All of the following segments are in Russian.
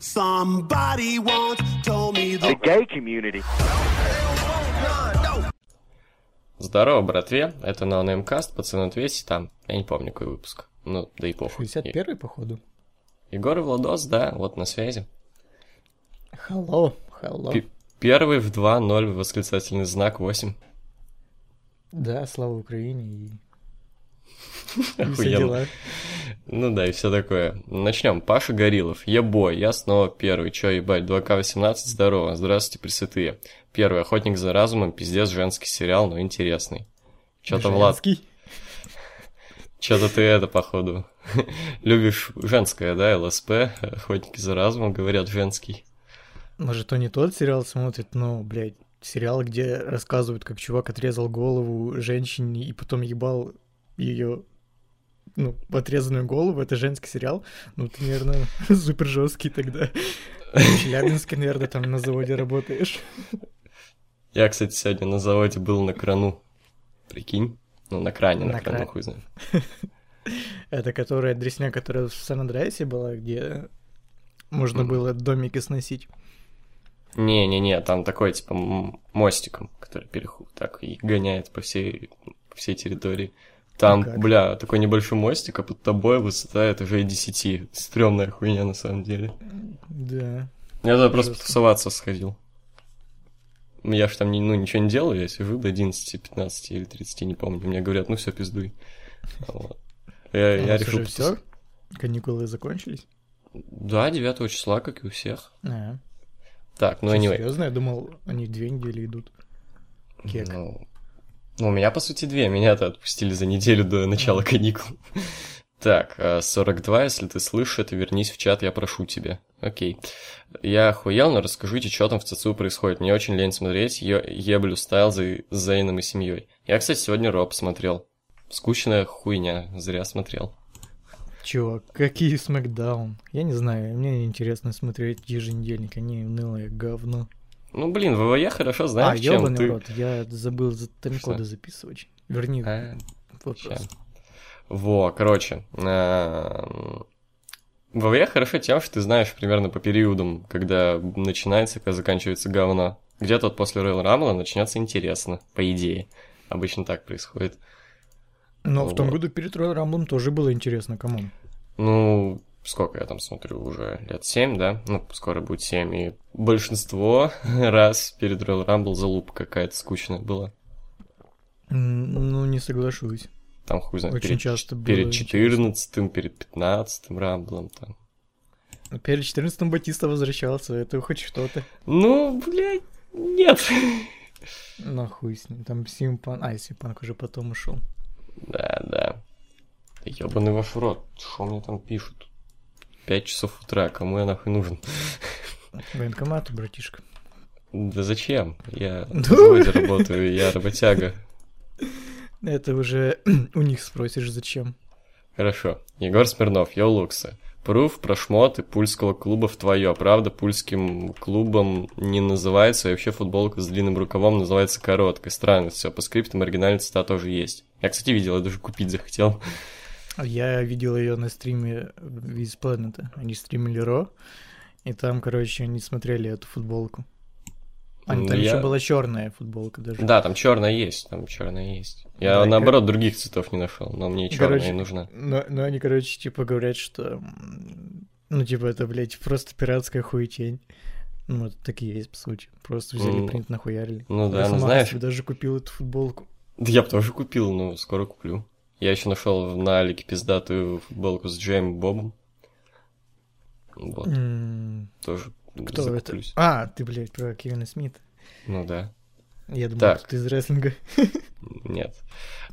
Somebody once told me the gay community. Здорово, братве, это на Namecast, пацаны ответьте там, я не помню какой выпуск, ну да и похуй. 61-й, походу. Егор и Владос, да, вот на связи. Hello, hello. П- первый в 2-0, восклицательный знак 8. Да, слава Украине и... Охуенно. Ну да, и все такое. Начнем. Паша Горилов. Ебой, я снова первый. Чё, ебать, 2К18, здорово. Здравствуйте, пресвятые. Первый, Охотник за разумом, пиздец, женский сериал, но интересный. Чё-то, Влад, чё-то ты это, походу, любишь женское, да, ЛСП, Охотники за разумом, говорят, женский. Может, он не тот сериал смотрит, но, блядь, сериал, где рассказывают, как чувак отрезал голову женщине и потом ебал ее ну, отрезанную голову, это женский сериал. Ну, ты, наверное, супер жесткий тогда. В Челябинске, наверное, там на заводе работаешь. Я, кстати, сегодня на заводе был на крану. Прикинь? Ну, на кране, на, На крану, кране. хуй знает. Это которая дресня, которая в Сан-Андреасе была, где можно было домики сносить. Не-не-не, там такой, типа, мостиком, который переху так и гоняет по всей, по всей территории. Там, как? бля, такой небольшой мостик, а под тобой высота этажей 10. Стрёмная хуйня, на самом деле. Да. Я туда просто Жестко. потусоваться сходил. Я ж там не, ну, ничего не делаю, я сижу до 11, 15 или 30, не помню. Мне говорят, ну все, пиздуй. Вот. Я, У я решил все? Каникулы закончились? Да, 9 числа, как и у всех. А, Так, ну, anyway. серьезно? Я думал, они две недели идут. Кек. Ну, ну, у меня, по сути, две. Меня-то отпустили за неделю до начала каникул. Так, э, 42, если ты слышишь это, вернись в чат, я прошу тебя. Окей. Я охуел, но расскажите, что там в ЦЦУ происходит. Мне очень лень смотреть е- еблю стайл за Зейном и семьей. Я, кстати, сегодня Роб смотрел. Скучная хуйня, зря смотрел. Чувак, какие смакдаун? Я не знаю, мне интересно смотреть еженедельник, они унылое говно. Ну, блин, ВВЕ хорошо знаешь, а, чем ты... рот, я забыл за тайм-коды записывать. Верни А, вопрос. ща. Во, короче. эм, ВВЕ хорошо тем, что ты знаешь примерно по периодам, когда начинается, когда заканчивается говно. Где-то вот после Royal Rumble начнется интересно, по идее. Обычно так происходит. Но в том Вот. году перед Royal Rumble тоже было интересно, кому. Ну, сколько я там смотрю, уже лет 7, да? Ну, скоро будет 7. И большинство раз перед Royal Rumble залупа какая-то скучная была. Ну, не соглашусь. Там хуй знает, Очень перед, часто было перед интересно. 14 перед 15 рамблом там. Перед 14 Батиста возвращался, это хоть что-то. Ну, блядь, нет. Нахуй с ним. Там Симпан... А, Симпанк уже потом ушел. Да, да. Ёбаный ваш рот, что мне там пишут? Пять часов утра, кому я нахуй нужен? Военкомату, братишка. Да зачем? Я в заводе работаю, я работяга. Это уже у них спросишь, зачем. Хорошо. Егор Смирнов, Йо Лукса. Пруф про шмоты пульского клуба в твое. Правда, пульским клубом не называется, и вообще футболка с длинным рукавом называется короткой. Странно все. По скриптам оригинальный цитата тоже есть. Я, кстати, видел, я даже купить захотел. Я видел ее на стриме из Планета. Они стримили Ро, и там, короче, они смотрели эту футболку. А, Ну, там я- еще была черная футболка даже. Да, там черная есть, там черная есть. Я Да, наоборот других цветов не нашел, но мне черная Короче, нужна. Но, но они, короче, типа говорят, что... Ну, типа, это, блядь, просто пиратская хуетень. Ну, это так и есть, по сути. Просто взяли Ну, принт, нахуярили. ну да, Я ну сама знаешь- даже купил эту футболку. Да я бы тоже купил, но скоро куплю. Я еще нашел на Алике пиздатую футболку с Джейм Бобом. Вот, М, тоже Кто это? закуплюсь. А, ты, блядь, про Кевина Смита. Ну да. Я думал, Так. что ты из рестлинга. Нет.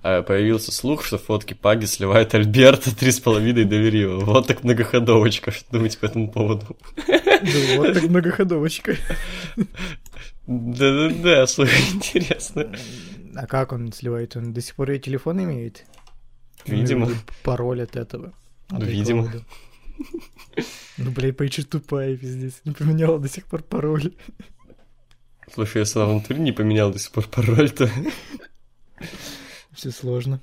А, появился слух, что фотки Паги сливает Альберта три с половиной доверила. Вот так многоходовочка. Что думаете по этому поводу? Да вот так многоходовочка. Да-да-да, слушай, интересно. А как он сливает? Он до сих пор и телефон имеет? Видимо. Пароль от этого. от Ну, видимо. Ну, блядь, Пейдж тупая, пиздец. Не поменяла до сих пор пароль. Слушай, если она в натуре не поменял до сих пор пароль, то... Все сложно.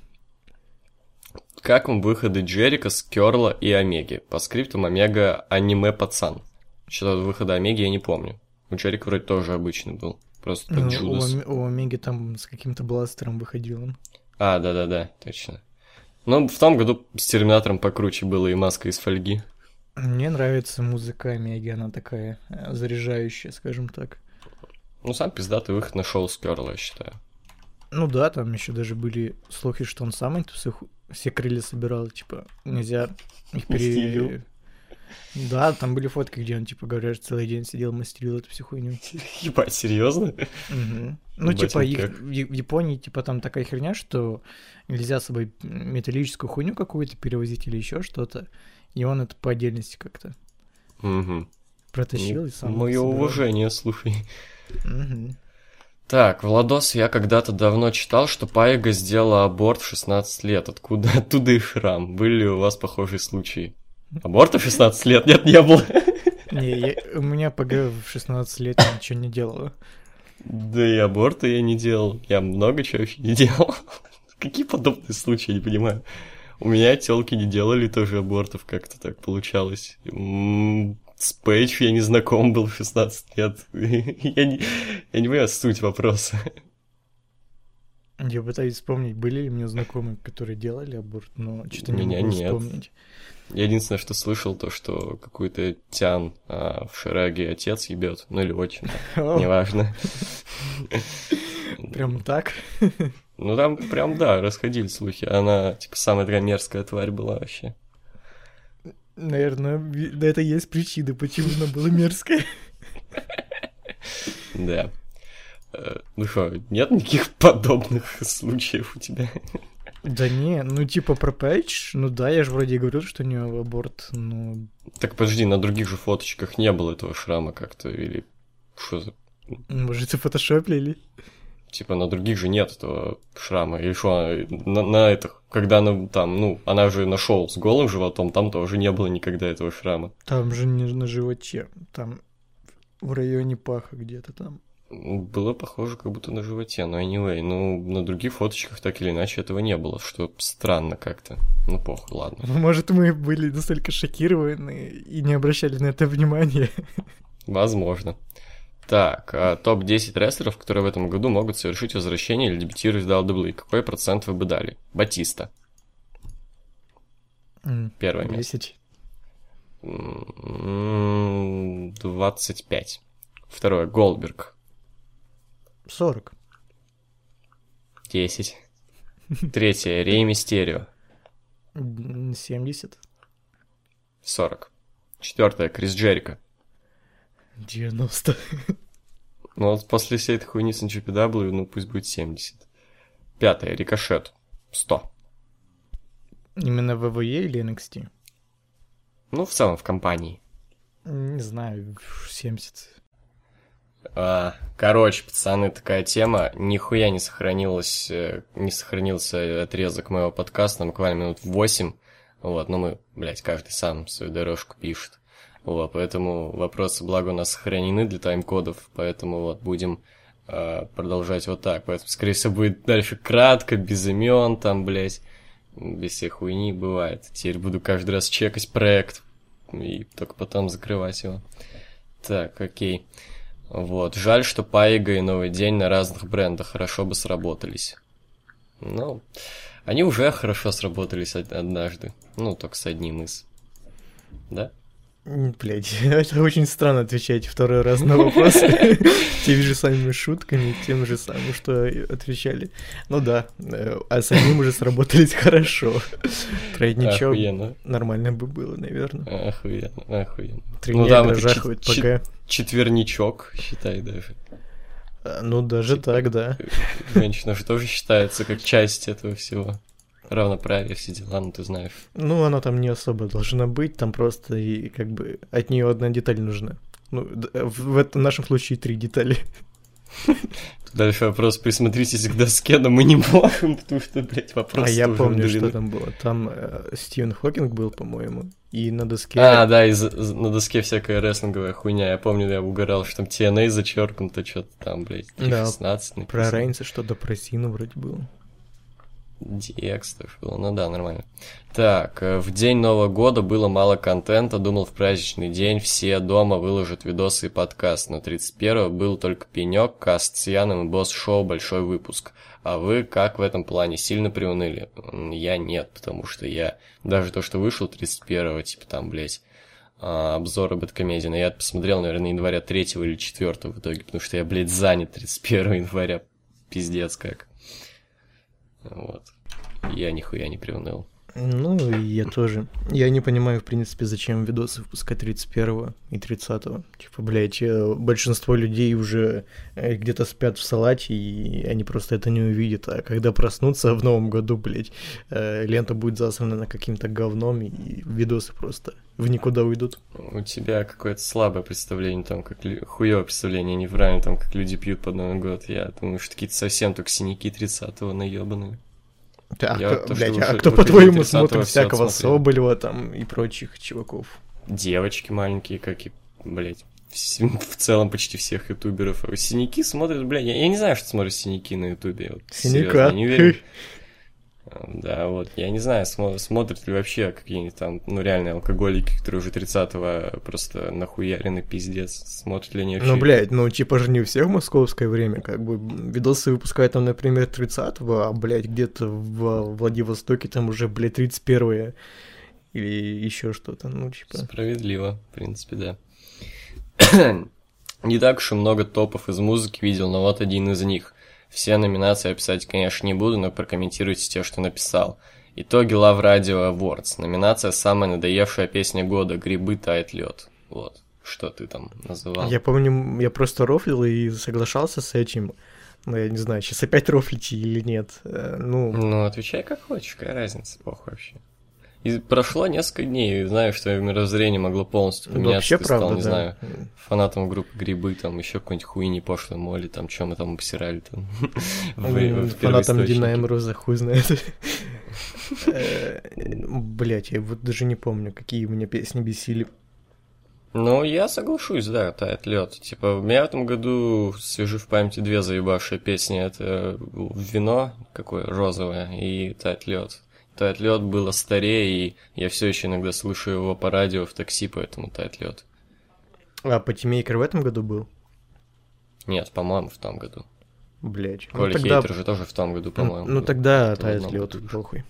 Как вам выходы Джерика, Скерла и Омеги? По скриптам Омега аниме-пацан. Что-то выхода Омеги я не помню. У Черика вроде тоже обычный был. Просто как Ну, у, Джудас. Оме- у Омеги там с каким-то бластером выходил он. А, да-да-да, точно. Но в том году с Терминатором покруче было и маска из фольги. Мне нравится музыка Омеги, она такая э, заряжающая, скажем так. Ну, сам пиздатый выход на шоу сперла, я считаю. Ну да, там еще даже были слухи, что он сам это все, все крылья собирал, типа, нельзя их пере... Да, там были фотки, где он, типа, говорят, что целый день сидел, мастерил эту всю хуйню. Ебать, серьезно? Ну, типа, их, как. в Японии, типа, там такая херня, что нельзя с собой металлическую хуйню какую-то перевозить или еще что-то, и он это по отдельности как-то протащил и сам Мое уважение, слушай. Так, Владос, я когда-то давно читал, что Пайга сделала аборт в 16 лет. Откуда? Оттуда и шрам. Были ли у вас похожие случаи? Аборта в 16 лет? Нет, не было. Не, я- у меня ПГ в 16 лет ничего не делала. Да и аборта я не делал. Я много чего вообще не делал. Какие подобные случаи, я не понимаю. У меня телки не делали тоже абортов, как-то так получалось. С Пейдж я не знаком был в 16 лет. Я не, я не понимаю суть вопроса. Я пытаюсь вспомнить, были ли у меня знакомые, которые делали аборт, но что-то не могу нет. вспомнить. Я единственное, что слышал, то, что какой-то тян а, в шараге отец ебет, ну или очень, неважно. Прям так? Ну там прям, да, расходились слухи. Она, типа, самая такая мерзкая тварь была вообще. Наверное, да это есть причина, почему она была мерзкая. Да. Э, Ну что, нет никаких подобных случаев у тебя? Да не, ну типа про Пейдж, ну да, я же вроде и говорил, что у нее аборт, ну... Так подожди, на других же фоточках не было этого шрама как-то, или что за... Может, и фотошопили? Типа на других же нет этого шрама. Или что, на, на этих, когда она там, ну, она же на шоу с голым животом, там тоже не было никогда этого шрама. Там же не на животе, там в районе паха где-то там. Было похоже, как будто на животе, но anyway, ну, на других фоточках так или иначе этого не было, что странно как-то. Ну, похуй, ладно. Может, мы были настолько шокированы и не обращали на это внимания. Возможно. Так, а топ-10 рестлеров, которые в этом году могут совершить возвращение или дебютировать в WWE. Какой процент вы бы дали? Батиста. Первое место. 10. М, 25. Второе. Голдберг. 40. 10. Третье. Рей Мистерио. М, 70. 40. Четвертое. Крис Джерика. 90. Ну вот после всей этой хуйни с NGPW, ну пусть будет 70. Пятое. Рикошет. 100. Именно в ВВЕ или NXT? Ну, в целом, в компании. Не знаю, 70. А, короче, пацаны, такая тема. Нихуя не сохранилось, э, не сохранился отрезок моего подкаста, буквально минут 8. Вот, но мы, блядь, каждый сам свою дорожку пишет. Вот, поэтому вопросы, благо, у нас сохранены для тайм-кодов, поэтому вот будем э, продолжать вот так. Поэтому, скорее всего, будет дальше кратко, без имен, там, блядь, без всей хуйни бывает. Теперь буду каждый раз чекать проект и только потом закрывать его. Так, окей. Вот, жаль, что Пайга и Новый День на разных брендах хорошо бы сработались. Ну, они уже хорошо сработались од- однажды. Ну, только с одним из. Да? Блять, это очень странно отвечать второй раз на вопросы теми же самыми шутками, тем же самым, что отвечали. Ну да, э, а с одним уже сработались хорошо. Тройничок Охуенно. нормально бы было, наверное. Охуенно, охуенно. Три Ну да, жахают пока. Четверничок, считай даже. А, Ну даже типа, так, да. Женщина же тоже считается как часть этого всего. Равноправие, все дела, ну ты знаешь. Ну, она там не особо должна быть, там просто и как бы от нее одна деталь нужна. Ну, д- в, в этом нашем случае три детали. Дальше вопрос, присмотритесь к доске, но мы не можем, потому что, блядь, вопрос а я помню, удалены. что там было. Там э, Стивен Хокинг был, по-моему, и на доске... А, да, и за- за- на доске всякая рестлинговая хуйня. Я помню, я угорал, что там TNA зачеркнуто, что-то там, блядь, Да, 16 написано. Про Рейнса что-то про Сину вроде было. Декстов было, ну да, нормально. Так, э, в день Нового года было мало контента, думал в праздничный день все дома выложат видосы и подкаст, но 31-го был только пенек, каст с Яном и босс-шоу «Большой выпуск». А вы как в этом плане? Сильно приуныли? Я нет, потому что я... Даже то, что вышел 31-го, типа там, блядь, а, обзоры Бэткомедиана, я посмотрел, наверное, января 3 или 4 в итоге, потому что я, блядь, занят 31 января. Пиздец как. Вот. Я нихуя не приуныл. Ну, я тоже. Я не понимаю, в принципе, зачем видосы выпускать 31 и 30 -го. Типа, блядь, э, большинство людей уже э, где-то спят в салате, и они просто это не увидят. А когда проснутся в новом году, блядь, э, лента будет засрана каким-то говном, и видосы просто в никуда уйдут. У тебя какое-то слабое представление там, как лю... хуёвое представление, неправильно там, как люди пьют под Новый год. Я думаю, что какие-то совсем только синяки 30-го наебанные. А, я, кто, блядь, а кто, по-твоему, смотрит всякого Соболева там и прочих чуваков? Девочки маленькие, как и, блядь, в, в целом почти всех ютуберов. Синяки смотрят, блядь, я, я не знаю, что смотрят синяки на ютубе. Вот, Синяка. Серьезно, не уверен. Да, вот. Я не знаю, смо- смотрят ли вообще какие-нибудь там, ну, реальные алкоголики, которые уже 30-го просто нахуярены пиздец. Смотрят ли они вообще? Ну, блядь, ну, типа же не у всех московское время, как бы. Видосы выпускают там, например, 30-го, а, блядь, где-то в Владивостоке там уже, блядь, 31-е или еще что-то, ну, типа. Справедливо, в принципе, да. не так уж и много топов из музыки видел, но вот один из них – все номинации описать, конечно, не буду, но прокомментируйте те, что написал. Итоги Love Radio Awards. Номинация «Самая надоевшая песня года. Грибы тает лед». Вот. Что ты там называл? Я помню, я просто рофлил и соглашался с этим. Но я не знаю, сейчас опять рофлите или нет. Э, ну... ну, отвечай как хочешь, какая разница, похуй вообще. И прошло несколько дней, и знаю, что мировоззрение могло полностью поменяться. Вообще, ты правда, стал, не да. знаю, фанатом группы Грибы, там еще какой-нибудь хуйни пошлой моли, там, чем мы там обсирали там. Фанатом Дина Эмроза хуй знает. Э, Блять, я вот даже не помню, какие у меня песни бесили. Ну, я соглашусь, да, тает лед. Типа, у меня в этом году свежи в памяти две заебавшие песни. Это вино какое розовое и тает лед. Тает лед было старее, и я все еще иногда слушаю его по радио в такси, поэтому тает лед. А Патимейкер в этом году был? Нет, по-моему, в том году. Блять. Коля ну, тогда... Хейтер же тоже в том году, по-моему. Ну, ну тогда тает лед, похуй.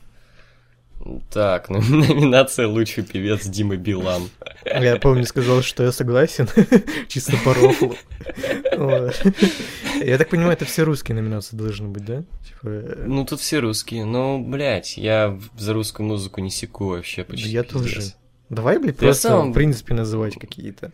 Так, номинация «Лучший певец» Дима Билан. Я помню, сказал, что я согласен, чисто по рофлу. Я так понимаю, это все русские номинации должны быть, да? Типа... Э, ну, тут все русские. Ну, блядь, я за русскую музыку не секу вообще почти. Я тоже. Давай, блядь, просто в принципе называть какие-то.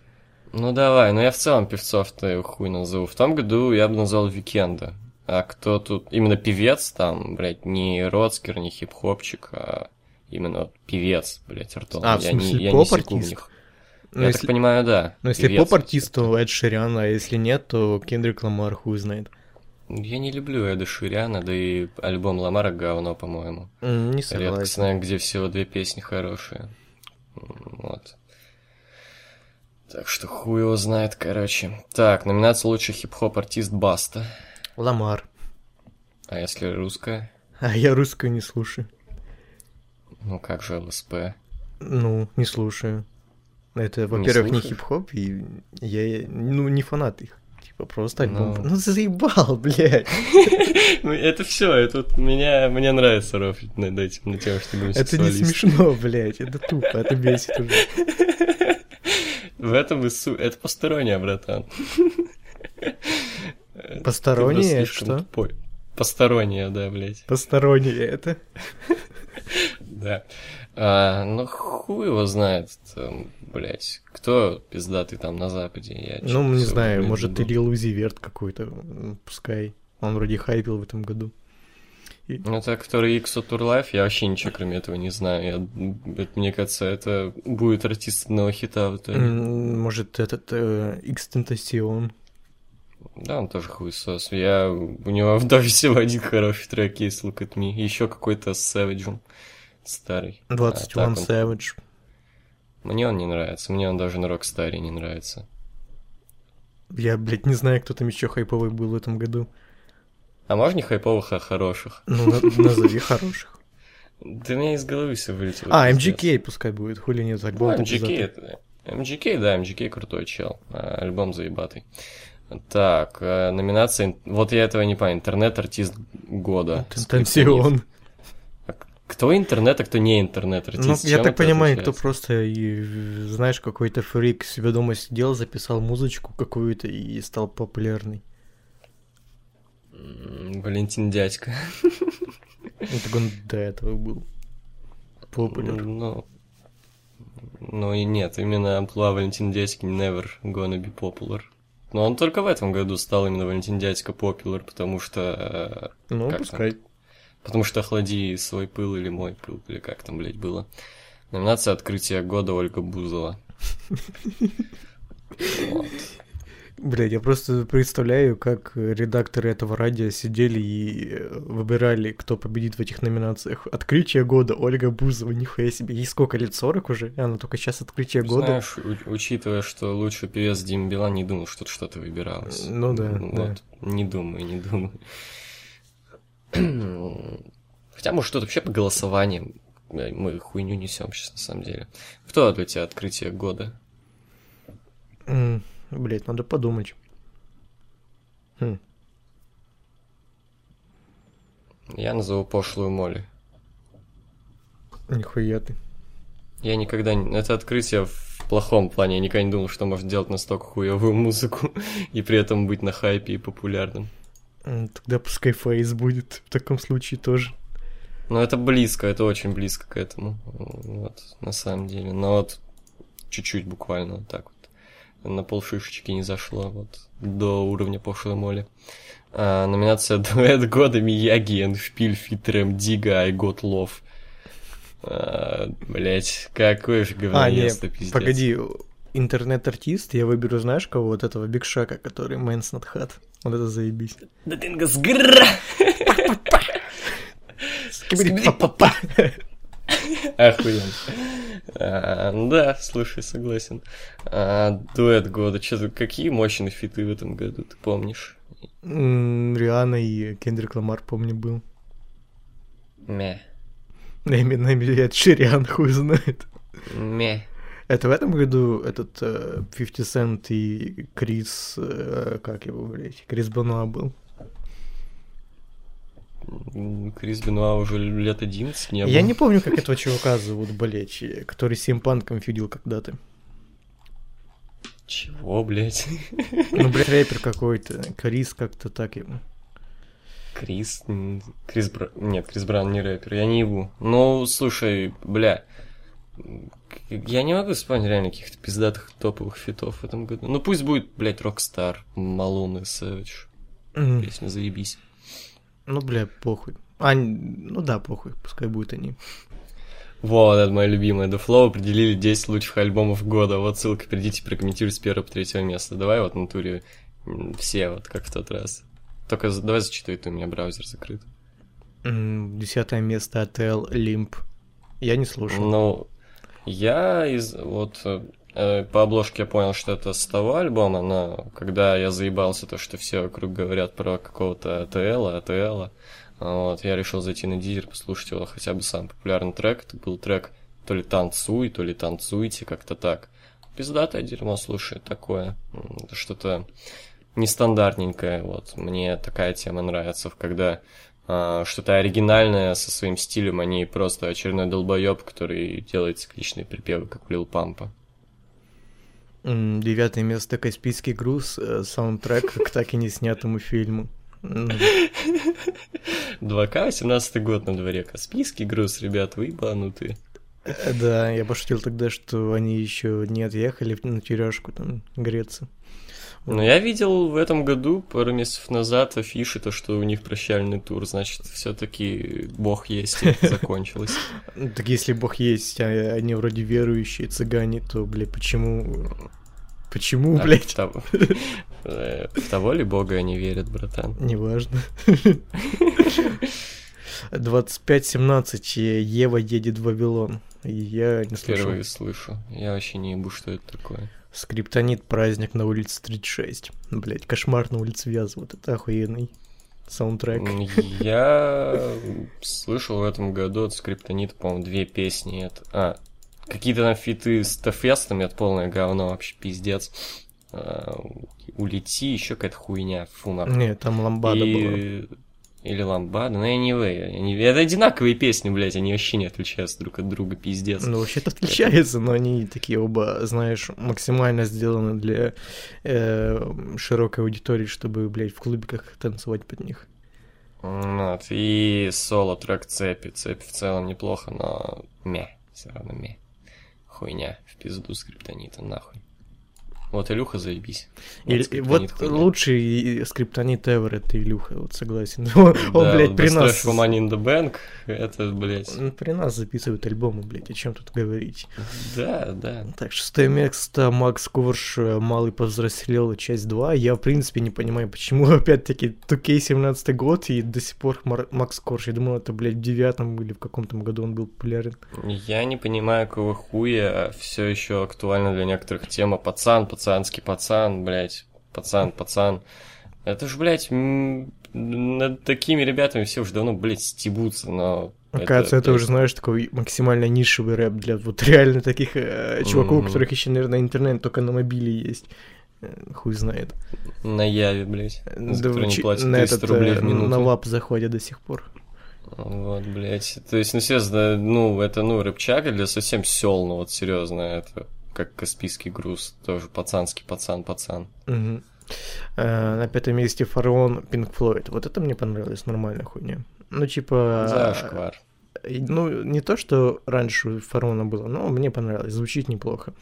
Ну давай, но я в целом певцов-то хуй назову. В том году я бы назвал Weeknd'а. А кто тут? Именно певец там, блядь, не рокер, не хип-хопчик, а именно певец, блядь, ртом. А, в смысле, я, не, я не секу в них. Ну, я если... так понимаю, да. Ну, если поп-артист, то Эд Ширан, а если нет, то Кендрик Ламар хуй знает. Я не люблю Эда Шириана, да и альбом Ламара говно, по-моему. Mm, не согласен. Редкостная, где всего две песни хорошие. Вот. Так что хуй его знает, короче. Так, номинация лучший хип-хоп артист Баста. Ламар. А если русская? А я русскую не слушаю. Ну как же ЛСП? Ну, не слушаю. Это, во-первых, не, не хип-хоп, и я, ну, не фанат их. Типа, просто альбом. Ну, ну заебал, блядь. Ну, это все, это меня, мне нравится рофлить над этим, на тем, что Это не смешно, блядь, это тупо, это бесит уже. В этом и суть. Это посторонняя, братан. Постороннее что? Посторонняя, да, блядь. Постороннее это? Да. А, ну, хуй его знает, там, блядь, кто пиздатый там на Западе? Я ну, не знаю, может, Илья Лузиверт какой-то, пускай. Он вроде хайпил в этом году. И... Ну, это который X Tour Life, я вообще ничего кроме этого не знаю. Я, это, мне кажется, это будет артист одного хита в итоге. Может, этот э, X Tentacion. Да, он тоже хуесос. Я... У него даже всего один хороший трек есть, Look at Me. Еще какой-то с Savage старый. 21 а, Savage. Мне он не нравится. Мне он даже на Rockstar не нравится. Я, блядь, не знаю, кто там еще хайповый был в этом году. А можно не хайповых, а хороших? Ну, на- назови хороших. Да у меня из головы все вылетело. А. MGK пускай будет, хули нет, Ну, альбом MGK, это... MGK, да, MGK крутой чел. а, Альбом заебатый. Так, э, номинация... Вот я этого не понял. Интернет-артист года. Тансион. Кто интернет, а кто не интернет-артист? Ну, я так понимаю, кто отличается? просто, и, знаешь, какой-то фрик себе дома сидел, записал музычку какую-то и стал популярный. Валентин Дядька. Ну, так он до этого был популярный. Ну, ну и нет, именно амплуа Валентин Дядьки never gonna be popular. Но он только в этом году стал именно Валентин Дядька popular, потому что... э, Ну, пускай. Потому что охлади свой пыл или мой пыл, или как там, блядь, было. Номинация «Открытие года» Ольга Бузова. Вот. Блядь, я просто представляю, как редакторы этого радио сидели и э, выбирали, кто победит в этих номинациях. Открытие года, Ольга Бузова, нихуя себе. Ей сколько лет, 40 уже? Она только сейчас открытие года. Знаешь, учитывая, что лучший певец Дима Билан, не думал, что тут что-то выбиралось. Ну да, Вот. да. Не думаю, не думаю. Хотя, может, тут вообще по голосованиям. Бля, Мы хуйню несем сейчас, на самом деле. Кто для тебя открытие года? М, Блядь, надо подумать. Хм. Я назову пошлую Молли. Нихуя ты. Я никогда не... Это открытие в плохом плане. Я никогда не думал, что может делать настолько хуевую музыку и при этом быть на хайпе и популярным. Тогда пускай Фейс будет в таком случае тоже. Но это близко, это очень близко к этому. Вот, на самом деле. Но вот чуть-чуть буквально вот так вот. На полшишечки не зашло, вот, до уровня пошлой моли. А, номинация дуэт года Мияги and Шпиль фитером Дига I Got Love. А, блять, какой же А, говноест, не, пиздец. погоди, интернет-артист, я выберу, знаешь, кого? Вот этого Big Shaq'а, который Man's Not Hot. Вот это заебись. Охуенно. А, да, слушай, согласен. А, дуэт года. Что какие мощные фиты в этом году, ты помнишь? Рианна и Кендрик Ламар, помню, был. Ме. Эминем или Эд Шириан, хуй знает. Ме. Это в этом году этот э, 50 Cent и Крис, э, как его, блядь, Крис Бенуа был. Крис Бенуа уже лет 11 не был. Я не помню, как этого чувака зовут, блядь, который Симпанком фидел когда-то. Чего, блядь? Ну, блядь, рэпер какой-то, Крис как-то так ему. Крис... Крис Бра... Нет, Крис Браун не рэпер, я не его. Ну, слушай, бля... Я не могу вспомнить реально каких-то пиздатых топовых фитов в этом году. Ну пусть будет, блядь, Rockstar, Malone и Savage. М, Песня заебись. Ну, бля, похуй. А, ну да, похуй, пускай будут они. Вот, это моя любимая. The Flow определили 10 лучших альбомов года. Вот ссылка, перейдите, прокомментируйте с первого по третьего места. Давай вот на туре все, вот как в тот раз. Только давай зачитай, ты у меня браузер закрыт. Десятое место Отел Лимп. Я не слушал. Ну, я из... Вот э, по обложке я понял, что это с того альбома, но когда я заебался то, что все вокруг говорят про какого-то АТЛ, АТЛ, вот, я решил зайти на дизель, послушать его хотя бы сам популярный трек. Это был трек то ли «Танцуй», то ли «Танцуйте», как-то так. Пиздатое дерьмо, слушай, такое. Что-то нестандартненькое, вот. Мне такая тема нравится, когда что-то оригинальное со своим стилем, а не просто очередной долбоеб, который делает цикличные припевы, как Лил Пампа. Девятое место Каспийский груз, э, саундтрек к так и не снятому фильму. М, 2К, 18 год на дворе, Каспийский груз, ребят, вы ебанутые. э, Да, я пошутил тогда, что они еще не отъехали на тюряшку там греться. Но я видел в этом году, пару месяцев назад, афиши, то, что у них прощальный тур, значит, все-таки бог есть, и это закончилось. Ну, Так если бог есть, а они вроде верующие цыгане, то, блядь, почему... Почему, А блядь? В того, в того ли бога они верят, братан? Неважно. 25-17 э, Ева едет в Вавилон. Я не слышал. Впервые слышу. Я вообще не ебу, что это такое. Скриптонит праздник на улице 36. Блять, кошмар на улице Вязов. Вот это охуенный саундтрек. Я слышал в этом году от Скриптонита, по-моему, две песни. Это... А, какие-то там фиты с Тофестом, это полное говно, вообще пиздец. А, Улети, еще какая-то хуйня, фу, нахуй. Нет, там ламбада была. Или ламбада, но anyway, они... это одинаковые песни, блядь, они вообще не отличаются друг от друга, пиздец. Ну, вообще-то отличается, но они такие оба, знаешь, максимально сделаны для э, широкой аудитории, чтобы, блядь, в клубиках танцевать под них. Вот, и соло-трек Цепи. Цепи в целом неплохо, но ме, все равно ме. Хуйня, в пизду скриптонита, нахуй. Вот Илюха, заебись. Вот скриптонит вот лучший скриптонит ever это Илюха, вот согласен. Он, Да, блядь, при нас... Money in the Bank, это, блядь, При нас записывают альбомы, блядь, о чем тут говорить. да, да. Так, шестое место Макс Корж э, «Малый повзрослел. Часть 2». Я, в принципе, не понимаю, почему, опять-таки, 2К17 год, и до сих пор Макс Корж. Я думал, это, блядь, в девятом или в каком-то году он был популярен. Я не понимаю, какого хуя все еще актуально для некоторых тема. Пацан, пацанский пацан, блядь, пацан, пацан. Это ж, блядь, над такими ребятами все уже давно, блядь, стебутся, но... Оказывается, это, блядь, уже, знаешь, такой максимально нишевый рэп для вот реально таких э, чуваков, у Мгм. которых еще, наверное, интернет только на мобиле есть. Э, Хуй знает. На Яве, блядь, за Да, который не платят на 300 этот, рублей э, в минуту. На лап заходят до сих пор. Вот, блядь. То есть, ну, серьезно, ну, это, ну, рыбчага для совсем сел, ну, вот, серьезно, это как Каспийский груз, тоже пацанский пацан-пацан. Мгм. Э, На пятом месте Фараон Пинк Флойд. Вот это мне понравилось, нормальная хуйня. Ну, типа... Зашквар. э, Ну, не то, что раньше у Фараона было, но мне понравилось, звучит неплохо.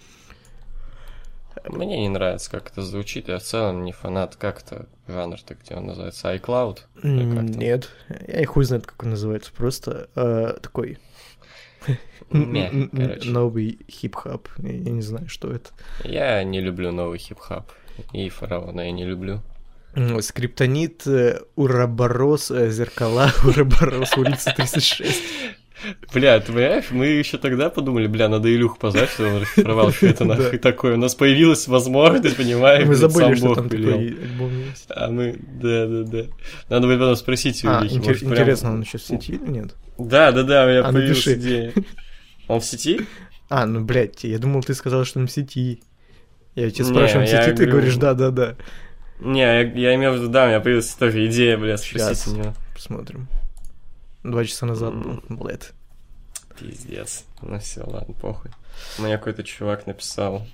Мне не нравится, как это звучит, я в целом не фанат, как это жанр-то, где он называется, iCloud? Нет, я и хуй знает, как он называется, просто э, такой Мя, короче. новый хип-хоп, я не знаю, что это. Я не люблю новый хип-хоп, и Фараона я не люблю. Скриптонит, э, Уроборос, э, Зеркала, Уроборос, улица 36. Бля, понимаешь, мы еще тогда подумали, бля, надо Илюху позвать, что он расшифровал, что это нахуй такое. У нас появилась возможность, понимаешь, Мы забыли, что Бог там такой альбом есть. А мы, да-да-да. Надо будет потом спросить у А, прям- интересно, он еще в сети или нет? Да-да-да, у меня А, появилась идея. Он в сети? А, ну, блядь, я думал, ты сказал, что он в сети. Я тебя спрашиваю, в сети, ты говоришь, да-да-да. Не, я, я имел в виду, да, у меня появилась тоже идея, бля, спросить у него. Посмотрим. Два часа назад был, блядь. Пиздец. Ну все, ладно, похуй. Мне какой-то чувак написал.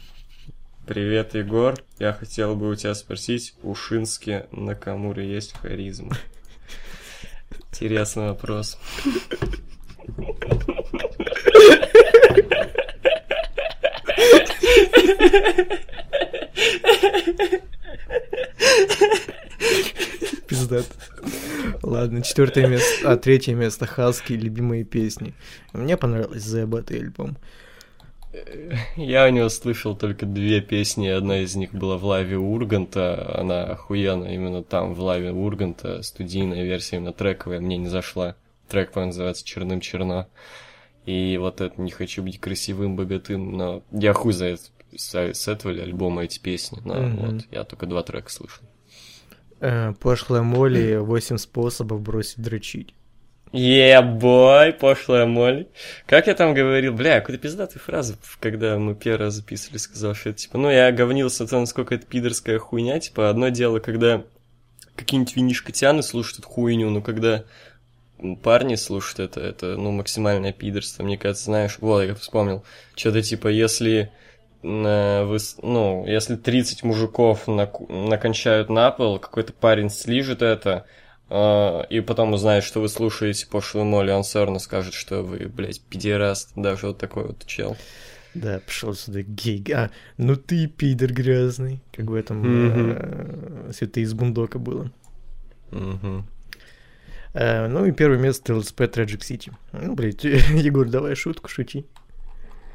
Привет, Егор. Я хотел бы у тебя спросить, у Шински на Камуре есть харизма? Интересный вопрос. Пиздат. Ладно, четвертое место, а третье место Хаски, любимые песни. Мне понравилось The альбом. Я у него слышал только две песни, одна из них была в лайве Урганта, она охуенная, именно там, в лайве Урганта, студийная версия, именно трековая, мне не зашла. Трек, по называется «Черным черно». И вот это «Не хочу быть красивым, богатым», но я хуй за это, с, этого альбома эти песни, но Мгм. вот я только два трека слышал. Э, Пошлая Молли, 8 способов бросить дрочить. Е-бой, пошлая моль. Как я там говорил, бля, какую-то пиздатую фразу, когда мы первый раз записывали, сказал, что это типа, ну, я говнился о том, насколько это пидорская хуйня, типа, одно дело, когда какие-нибудь винишкотяны слушают эту хуйню, но когда парни слушают это, это, ну, максимальное пидорство, мне кажется, знаешь, вот, я вспомнил, что-то типа, если ну, если 30 мужиков накончают на пол, какой-то парень слижет это, а, и потом узнает, что вы слушаете пошлую моль, и он все равно скажет, что вы, блядь, пидераст, даже вот такой вот чел. Да, пошел сюда гей. А, ну ты пидор грязный. Как в этом Мгм. э, «Святые из бундока» было. Э, Ну и первое место ЛСП Tragic City. Ну, блядь, Егор, давай шутку шути.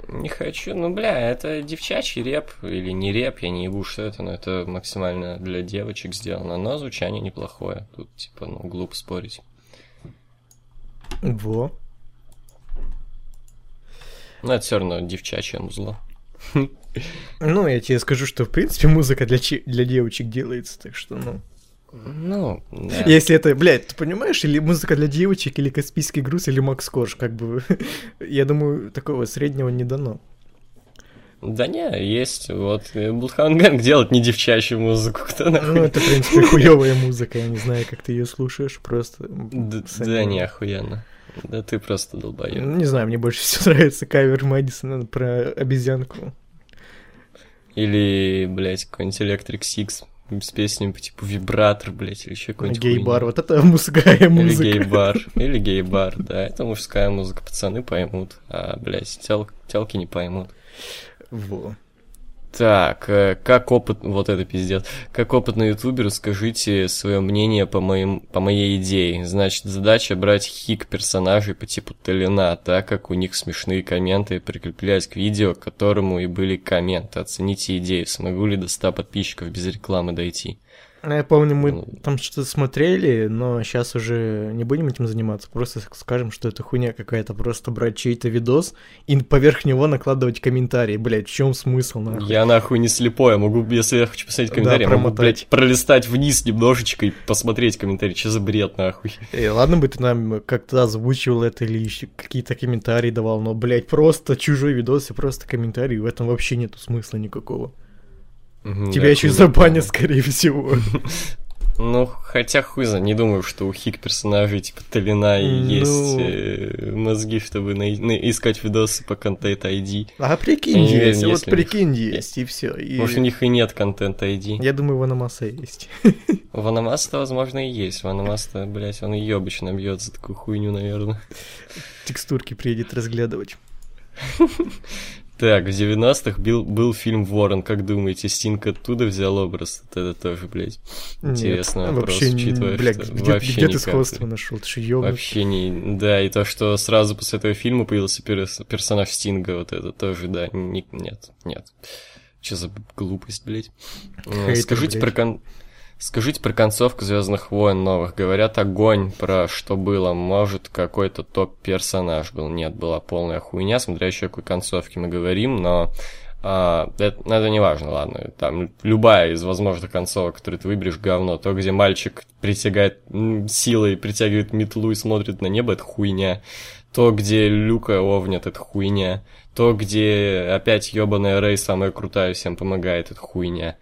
Не хочу, ну, бля, это девчачий реп, или не реп, я не ебу, что это, но это максимально для девочек сделано, но звучание неплохое, тут, типа, ну, глупо спорить. Во. Но это все равно девчачье музло. Ну, я тебе скажу, что, в принципе, музыка для, для девочек делается, так что, ну... Ну, да. Если это, блядь, ты понимаешь, или музыка для девочек, или Каспийский груз, или Макс Корж, как бы, я думаю, такого среднего не дано. Да не, есть. Вот Bloodhound Gang делает не девчачью музыку. Кто нахуй? Ну, это, в принципе, хуевая музыка, я не знаю, как ты ее слушаешь, просто... Да, не, охуенно. Да ты просто долбоёб. Ну, Не знаю, мне больше всего нравится кавер Мэдисона про обезьянку. Или, блядь, какой-нибудь Electric Six с песнями по типу вибратор, блядь, или еще какой-нибудь Гей-бар, вот это мужская Или музыка. гей-бар. Или гей-бар, да. Это мужская музыка, пацаны поймут. А, блядь, тел- телки не поймут. Во. Так, э, как опыт... Вот это пиздец. Как опытный ютубер, скажите свое мнение по, моим... по моей идее. Значит, задача брать хик персонажей по типу Талина, так как у них смешные комменты, прикреплять к видео, к которому и были комменты. Оцените идею. Смогу ли до 100 подписчиков без рекламы дойти? Ну, Я помню, мы Ну. там что-то смотрели, но сейчас уже не будем этим заниматься, просто скажем, что это хуйня какая-то, просто брать чей-то видос и поверх него накладывать комментарии. Блять, в чем смысл, нахуй? Я нахуй не слепой, я могу, если я хочу посмотреть Да, комментарий, я могу, блядь, пролистать вниз немножечко и посмотреть комментарий. Что за бред, нахуй? Эй, ладно бы ты нам как-то озвучивал это или какие-то комментарии давал, но, блять, просто чужой видос и просто комментарий, в этом вообще нету смысла никакого. Тебя да, еще и забанят, скорее всего. Ну, хотя хуй знает, не думаю, что у таких персонажей типа Талина и Ну. есть э, мозги, чтобы най- на- искать видосы по Content ID. А прикинь, не есть, вот у них- прикинь, есть, и все. Может, у них и нет Content ID. Я думаю, Ванамаста есть. У Ванамаста, возможно, и есть. Ванамаста, блядь, он и обычно бьет за такую хуйню, наверное. Текстурки приедет разглядывать. Так, в 90-х был, был фильм «Ворон», как думаете, Стинг оттуда взял образ? Вот это тоже, блядь, интересный Нет, вопрос, вообще, не- учитывая, бля, что где, вообще где ты сходство нашел? Ты ёбнут? Вообще не... Да, и то, что сразу после этого фильма появился перс- персонаж Стинга, вот это тоже, да, не- нет, нет. Что за глупость, блядь? Э, Хейтер, Скажите блядь. про кон... Скажите про концовку Звездных войн новых. Говорят, огонь про что было. Может, какой-то топ-персонаж был. Нет, была полная хуйня, смотря еще о какой концовке мы говорим, но а, это, ну, это не важно, ладно. Там любая из возможных концовок, которые ты выберешь, говно. То, где мальчик притягает силой, притягивает метлу и смотрит на небо, это хуйня. То, где Люка овнят, это хуйня. То, где опять ебаная Рэй самая крутая, всем помогает, это хуйня.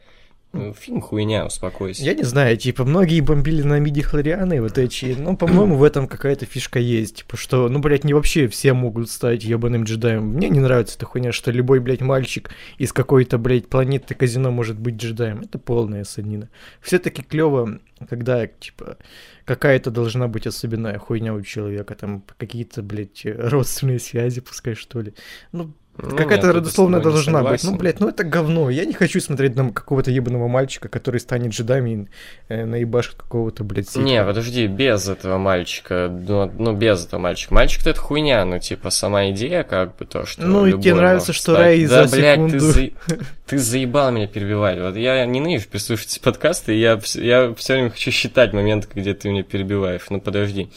Ну, Фильм хуйня, успокойся. Я не знаю, типа, многие бомбили на миди хлорианы вот эти, ну, по-моему, в этом какая-то фишка есть, типа, что, ну, блядь, не вообще все могут стать ебаным джедаем. Мне не нравится эта хуйня, что любой, блядь, мальчик из какой-то, блядь, планеты казино может быть джедаем. Это полная санина. Все-таки клево, когда, типа, какая-то должна быть особенная хуйня у человека, там, какие-то, блядь, родственные связи, пускай, что ли. Ну, Ну, Какая-то родословная не должна быть. Ну, блядь, ну это говно. Я не хочу смотреть на какого-то ебаного мальчика, который станет джедаем и э, наебашит какого-то, блядь, ситха. Не, подожди, без этого мальчика, ну, ну, без этого мальчика. Мальчик-то это хуйня, ну, типа, сама идея, как бы, то, что Ну, и тебе нравится, может что. Рэй да, за блядь, ты, секунду- за- ты заебал меня перебивать. Вот я ненавижу прислушивать подкасты, и я, я все время хочу считать моменты, где ты меня перебиваешь. Ну, подожди.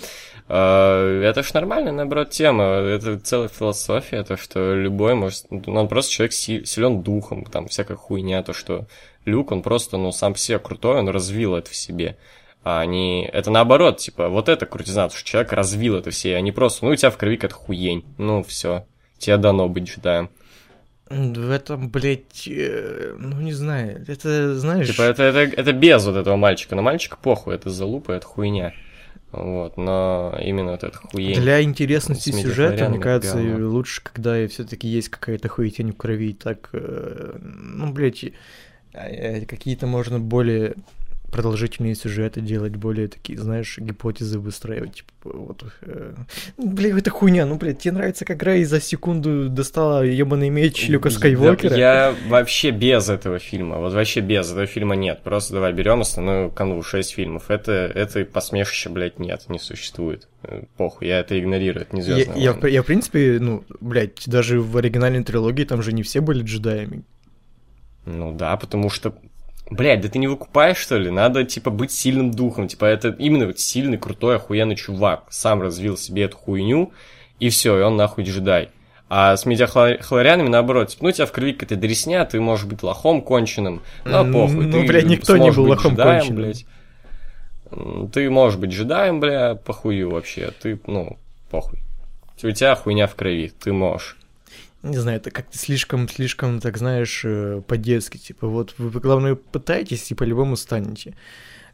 А, Это ж нормальная, наоборот, тема. Это целая философия, то, что любой может... ну, Он просто человек силен духом, там всякая хуйня, то, что Люк, он просто, ну, сам по себе крутой, он развил это в себе. А они... Это наоборот, типа, вот это крутизна, что человек развил это все, а не просто, ну, у тебя в крови какая-то хуень. Ну, все. Тебе дано быть джедаем. В этом, блядь, э, ну не знаю, это, знаешь... Типа, это, это, это без вот этого мальчика. На мальчика похуй, это залупа, это хуйня. Вот, но именно вот эта хуйня. Для интересности сюжета, мне кажется, говно. лучше, когда все-таки есть какая-то хуетень в крови, так, э, ну, блядь, э, какие-то можно более продолжительные сюжеты делать, более такие, знаешь, гипотезы выстраивать, типа, вот, э, блядь, это хуйня, ну, блядь, тебе нравится, как Рэй за секунду достала ебаный меч Люка Скайуокера? Да, Я вообще без этого фильма, вот вообще без этого фильма нет. Просто давай берем основную канву, 6 фильмов. Это, это посмешище, блядь, нет, не существует. Э, Похуй, я это игнорирую, это не Я, звездные я, в- я, в принципе, ну, блядь, даже в оригинальной трилогии там же не все были джедаями. Ну да, потому что, блядь, да ты не выкупаешь, что ли? Надо, типа, быть сильным духом. Типа, это именно вот сильный, крутой, охуенный чувак. Сам развил себе эту хуйню, и все, и он нахуй джедай. А с медиахлорянами наоборот, типа, ну, у тебя в крови какая-то дресня, ты можешь быть лохом конченым, но М, похуй. ну, ты блядь, никто не был лохом джедаем, конченым. блядь. Ты можешь быть джедаем, бля, похую вообще. Ты, ну, похуй. У тебя хуйня в крови, ты можешь. Не знаю, это как-то слишком, слишком, так знаешь, э, по-детски. Типа, вот вы, главное, пытаетесь и по-любому станете.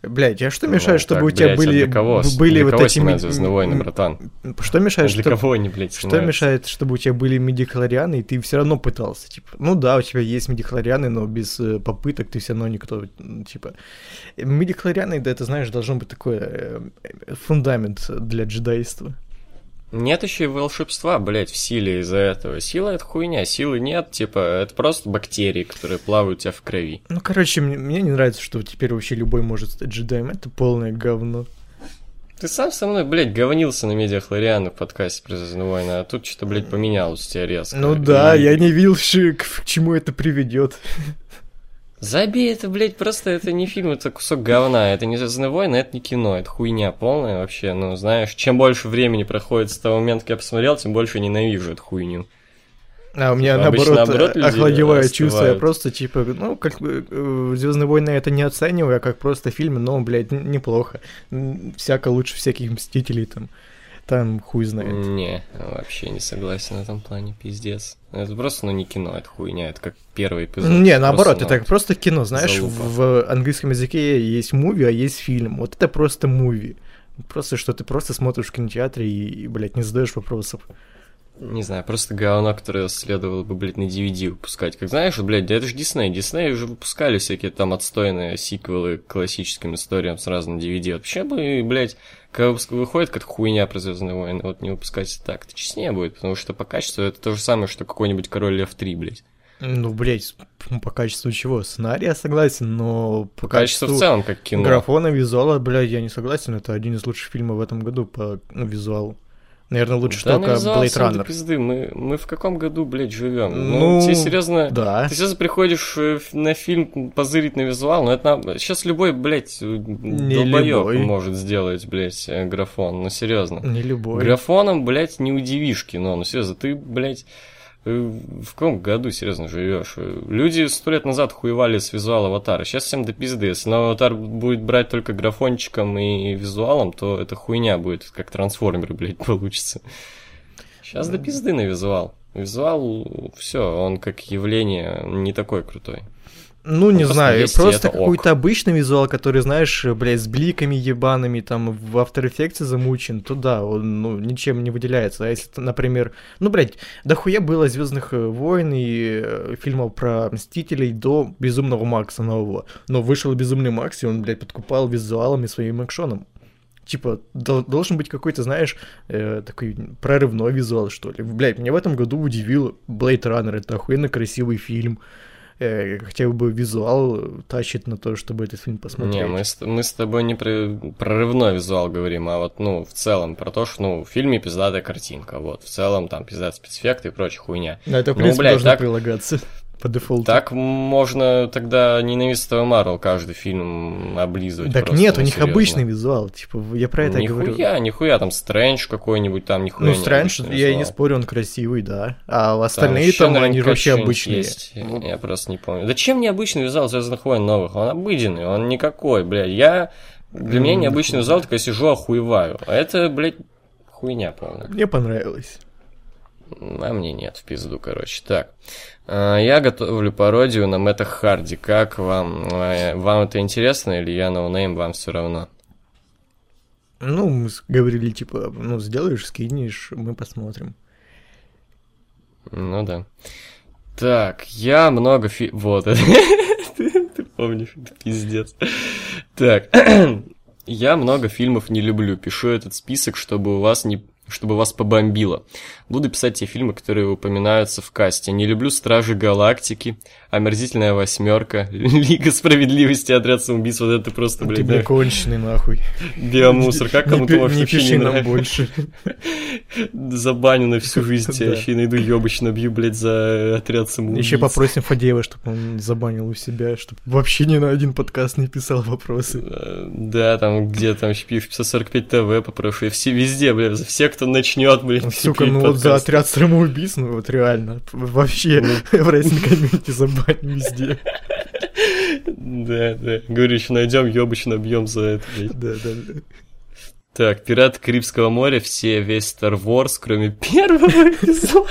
Блять, а что мешает, Ну, чтобы так, у тебя блядь, а были, для кого? были для вот кого эти... ми- «Звездные войны», братан? Что мешает, Для чтобы... кого они, блядь, Что мешает, чтобы у тебя были медикларианы, и ты все равно пытался, типа, ну да, у тебя есть медикларианы, но без э, попыток ты все равно никто, типа, медикларианы, да, это, знаешь, должно быть такой э, фундамент для джедайства. Нет еще и волшебства, блядь, в силе из-за этого. Сила — это хуйня, силы нет, типа, это просто бактерии, которые плавают у тебя в крови. Ну, короче, мне, мне не нравится, что теперь вообще любой может стать джедаем, это полное говно. Ты сам со мной, блядь, говнился на медиахлориана в подкасте про «Звездные войны», а тут что-то, блядь, поменялось у тебя резко. Ну да, И- я не видел, к чему это приведет. Забей это, блядь, просто это не фильм, это кусок говна, это не «Звездные войны», это не кино, это хуйня полная вообще, ну, знаешь, чем больше времени проходит с того момента, как я посмотрел, тем больше ненавижу эту хуйню. А у меня Обычно наоборот, наоборот охладевает чувство. Я просто типа, ну, как бы Звездные войны это не оцениваю, а как просто фильм, но, блядь, н- неплохо. Всяко лучше всяких мстителей там. Там хуй знает. Не, вообще не согласен в этом плане, пиздец. Это просто, ну, не кино, это хуйня, это как первый эпизод. Не, наоборот, Просто, ну, это просто кино, знаешь, залупа. в, английском языке есть муви, а есть фильм. Вот это просто муви. Просто что ты просто смотришь в кинотеатре и, и, блядь, не задаешь вопросов. Не знаю, просто говно, которое следовало бы, блядь, на DVD выпускать. Как знаешь, блядь, да это же Дисней. Дисней уже выпускали всякие там отстойные сиквелы к классическим историям сразу на DVD. Вообще бы, блядь, когда выходит как хуйня про Звездные войны, вот не выпускать так, это честнее будет, потому что по качеству это то же самое, что какой-нибудь Король Лев 3, блядь. Ну, блядь, по качеству чего? Сценария согласен, но по, По качеству в целом, как кино. Графона, визуала, блядь, я не согласен. Это один из лучших фильмов в этом году по ну, визуалу. Наверное, лучше Да, только Blade Runner. пизды. Мы, мы в каком году, блядь, живем? Ну, Ну, тебе серьезно... Да. Ты сейчас приходишь э, на фильм позырить на визуал, но это сейчас любой, блядь, долбоёб любой. может сделать, блядь, э, графон. Ну, серьезно. Не любой. Графоном, блядь, не удивишь кино. Ну, серьезно, ты, блядь, э, в каком году, серьезно, живешь? Люди сто лет назад хуевали с визуала аватара. Сейчас всем до пизды. Если новый аватар будет брать только графончиком и визуалом, то это хуйня будет, как трансформеры, блядь, получится. Сейчас до пизды на визуал. Визуал, все, он как явление не такой крутой. Ну, не просто знаю, просто какой-то обычный визуал, который, знаешь, блядь, с бликами ебаными, там, в After Effects замучен, то да, он, ну, ничем не выделяется. А если, например, ну, блядь, дохуя было Звездных войн и э, фильмов про Мстителей до Безумного Макса нового. Но вышел Безумный Макс, и он, блядь, подкупал визуалом и своим экшоном. Типа, дол- должен быть какой-то, знаешь, э, такой прорывной визуал, что ли. Блядь, меня в этом году удивил Blade Runner, это охуенно красивый фильм э, хотя бы визуал тащит на то, чтобы этот фильм посмотреть. Не, мы с, мы с тобой не про прорывной визуал говорим, а вот, ну, в целом про то, что, ну, в фильме пиздатая картинка, вот, в целом там пиздатые спецэффекты и прочая хуйня. На это, в Ну, принципе, блядь, должно так- прилагаться по дефолту. Так можно тогда ненавистного Марвел каждый фильм облизывать Так нет, у них серьезно. обычный визуал, типа, я про это и говорю. Нихуя, нихуя, там Стрэндж какой-нибудь, там нихуя Ну, Стрэндж, я и не спорю, он красивый, да. А Там остальные еще там, они вообще обычные. есть. Я просто не помню. Да чем необычный визуал Звездных войн новых? Он обыденный, он никакой, блядь. Я... Для меня необычный визуал, только я сижу охуеваю. А это, блядь, хуйня полная. Мне понравилось. А мне нет, в пизду, короче. Так, я готовлю пародию на Мэтта Харди. Как вам? А, Вам это интересно или я ноунейм, вам все равно? Ну, мы говорили, типа, ну, сделаешь, скинешь, мы посмотрим. Ну да. Так, я много фи... Вот ты помнишь, это пиздец. Так, я много фильмов не люблю. Пишу этот список, чтобы у вас не чтобы вас побомбило. Буду писать те фильмы, которые упоминаются в касте. Не люблю Стражи Галактики, Омерзительная Восьмерка, Лига Справедливости, Отряд самоубийц. Вот это просто, Ты, блядь, блин, да, конченый, нахуй. биомусор. Как кому-то может вообще не нам больше. Забаню на всю жизнь тебя, еще и найду ёбыч, набью, блядь, за Отряд самоубийц. Еще попросим Фадеева, чтобы он забанил у себя, чтобы вообще ни на один подкаст не писал вопросы. Э, Да, там где там в 545 ТВ попрошу. И все везде, бля, за все, кто начнет, блядь, Сука, пилить ну вот за отряд самоубийц, ну вот реально, вообще в реслинг комьюнити забаним везде. Да, да. Говорю, еще найдем, ёбочно бьем за это. Да, да, да. Так, «Пираты Карибского моря», все, весь Star Wars, кроме первого эпизода.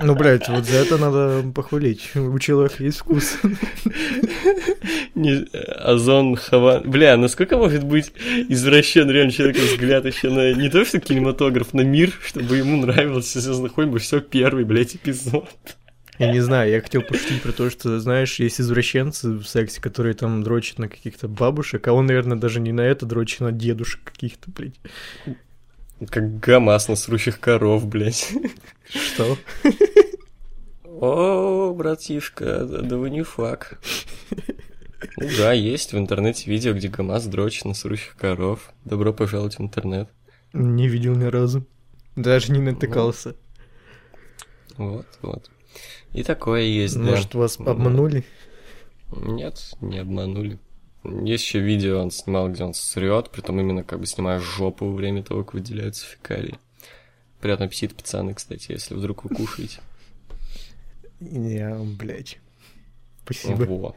Ну, блядь, вот за это надо похвалить. У человека есть вкус. Не, Озон Хаван... Бля, насколько может быть извращен реально человек взгляд еще на не то что кинематограф, на мир, чтобы ему нравился Звездный Хольм, все первый, блядь, эпизод. Я не знаю, я хотел пошутить про то, что, знаешь, есть извращенцы в сексе, которые там дрочат на каких-то бабушек, а он, наверное, даже не на это дрочит, а на дедушек каких-то, блядь. Как гамас на срущих коров, блядь. Что? О, братишка, да, да вы не фак. Ну да, есть в интернете видео, где ГАМАЗ дрочит на срущих коров. Добро пожаловать в интернет. Не видел ни разу. Даже не натыкался. Вот, вот. И такое есть, да. Может, вас Да. обманули? Нет, не обманули. Есть еще видео, он снимал, где он срет, притом именно как бы снимая жопу во время того, как выделяются фекалии. Приятного аппетита, пацаны, кстати, если вдруг вы кушаете. Я, блядь. Спасибо. Во.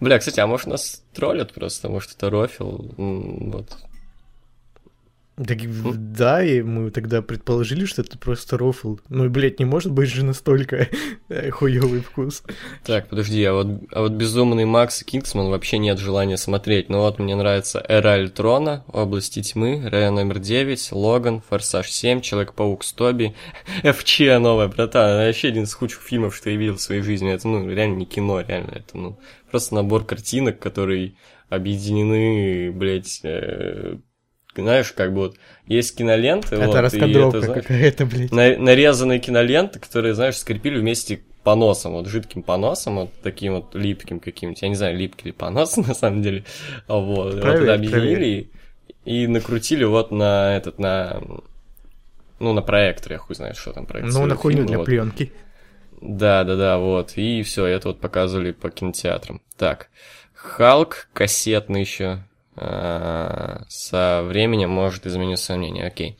Бля, кстати, а может нас троллят просто, может это рофил, вот. Так, да, и мы тогда предположили, что это просто рофл. Ну, блядь, не может быть же настолько хуёвый вкус. Так, подожди, а вот, а вот безумный Макс и Кингсман вообще нет желания смотреть. Ну вот мне нравится Эра Альтрона, Области тьмы, Рэя номер 9, Логан, Форсаж 7, Человек-паук с Тоби, ФЧ новая, братан, это вообще один из худших фильмов, что я видел в своей жизни. Это, ну, реально не кино, реально, это, ну, просто набор картинок, которые объединены, блядь, э, знаешь, как бы вот есть киноленты, вот, это и раскадровка знаешь, какая-то, блядь. на- нарезанные киноленты, которые, знаешь, скрепили вместе поносом, вот жидким поносом, вот таким вот липким каким-нибудь, я не знаю, липкий ли понос на самом деле, вот, вот Проверь, это объединили и, и накрутили вот на этот, на, ну, на проектор, я хуй знает, что там проектор. Ну, на хуйню для пленки. Да, да, да, вот. И все, это вот показывали по кинотеатрам. Так. Халк кассетный еще. Со временем может измениться мнение. Окей.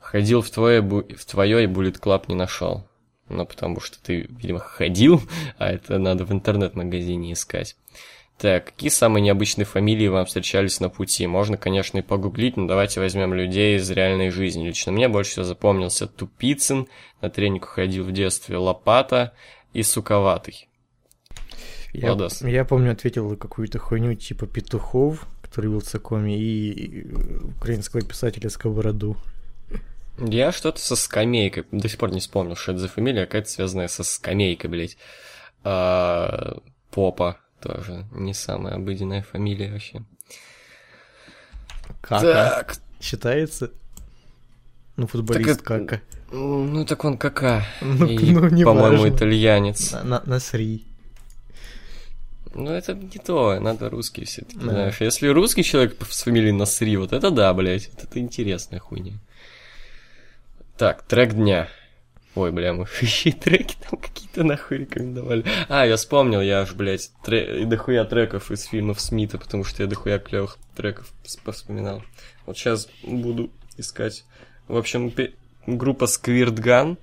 Ходил в твое, в твое и Bullet Club не нашел. Ну, потому что ты, видимо, ходил, а это надо в интернет-магазине искать. Так, какие самые необычные фамилии вам встречались на пути? Можно, конечно, и погуглить, но давайте возьмем людей из реальной жизни. Лично мне больше всего запомнился Тупицын, на тренингу ходил в детстве Лопата и Суковатый. Я, я помню, ответил какую-то хуйню типа Петухов, который в Вилсакоме, и э, украинского писателя Сковороду. Я что-то со скамейкой, до сих пор не вспомнил, что это за фамилия, какая-то связанная со скамейкой, блядь. А, Попа тоже не самая обыденная фамилия вообще. Кака. Так, Считается? Ну, футболист Так Кака. ну так он кака. Ну, И, ну, не по-моему, итальянец. На, на, насри. Ну, это не то, надо русский все-таки, Да. знаешь. Если русский человек с фамилией Насри, вот это да, блядь, вот это интересная хуйня. Так, трек дня. Ой, бля, мы еще треки там какие-то нахуй рекомендовали. А, я вспомнил, я аж, блядь, тре... и дохуя треков из фильмов Смита, потому что я дохуя клевых треков вс- вспоминал. Вот сейчас буду искать. В общем, пе- группа Squirt Gun,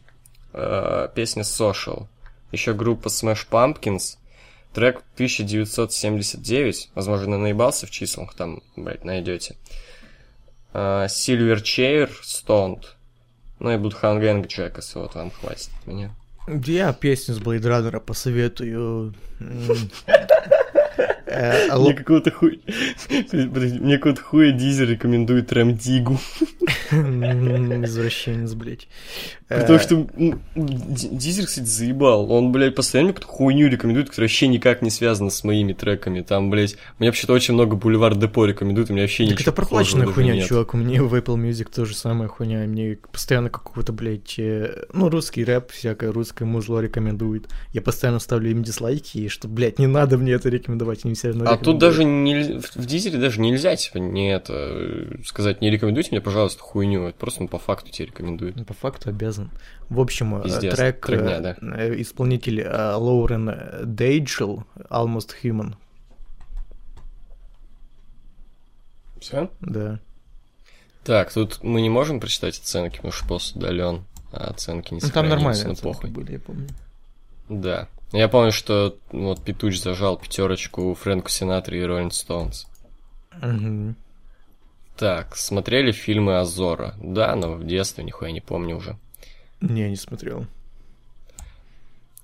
э, песня Social. Еще группа Smash Pumpkins, Трек 1979, возможно, наебался в числах, там, блядь, найдете. А, Silver Chair, Stoned. Ну и Bloodhound Gang Jackers, вот вам хватит меня. Я песню с Runner посоветую. Э, Ло- Мне какого-то. Подожди, мне какого-то хуя Дизель рекомендует Рэм Дигу. Извращенец, блядь. Потому Э, что м, Ди- Дизель, кстати, заебал. Он, блядь, постоянно какую-то хуйню рекомендует, которая вообще никак не связана с моими треками. Там, блядь, мне вообще-то очень много Бульвар Депо рекомендуют, у меня вообще Так ничего это проплаченная хуйня, чувак. У меня в Apple Music тоже самая хуйня. Мне постоянно какого-то, блядь, э, ну, русский рэп, всякое русское музло рекомендует. Я постоянно ставлю им дизлайки, и что, блядь, не надо мне это рекомендовать, все равно А тут даже не, в Дизеле даже нельзя, типа, не это, э, сказать, не рекомендуйте мне, пожалуйста, хуйню. Это просто ну, по факту тебе рекомендуют. Ну, По факту обязан. В общем, э, Пиздец, трек, трек дня, э, да. исполнитель Лоурен Дейджел, Almost Human, Все? да. Так, тут мы не можем прочитать оценки, потому что пост удален, а оценки не Ну, там нормальные ну, похуй. были, я помню. Да. Я помню, что вот Петуч зажал пятерочку Фрэнку Синатри и Роллинг Стоунс. Мгм. Так, смотрели фильмы Азора? Да, но в детстве нихуя не помню уже. Не, не смотрел.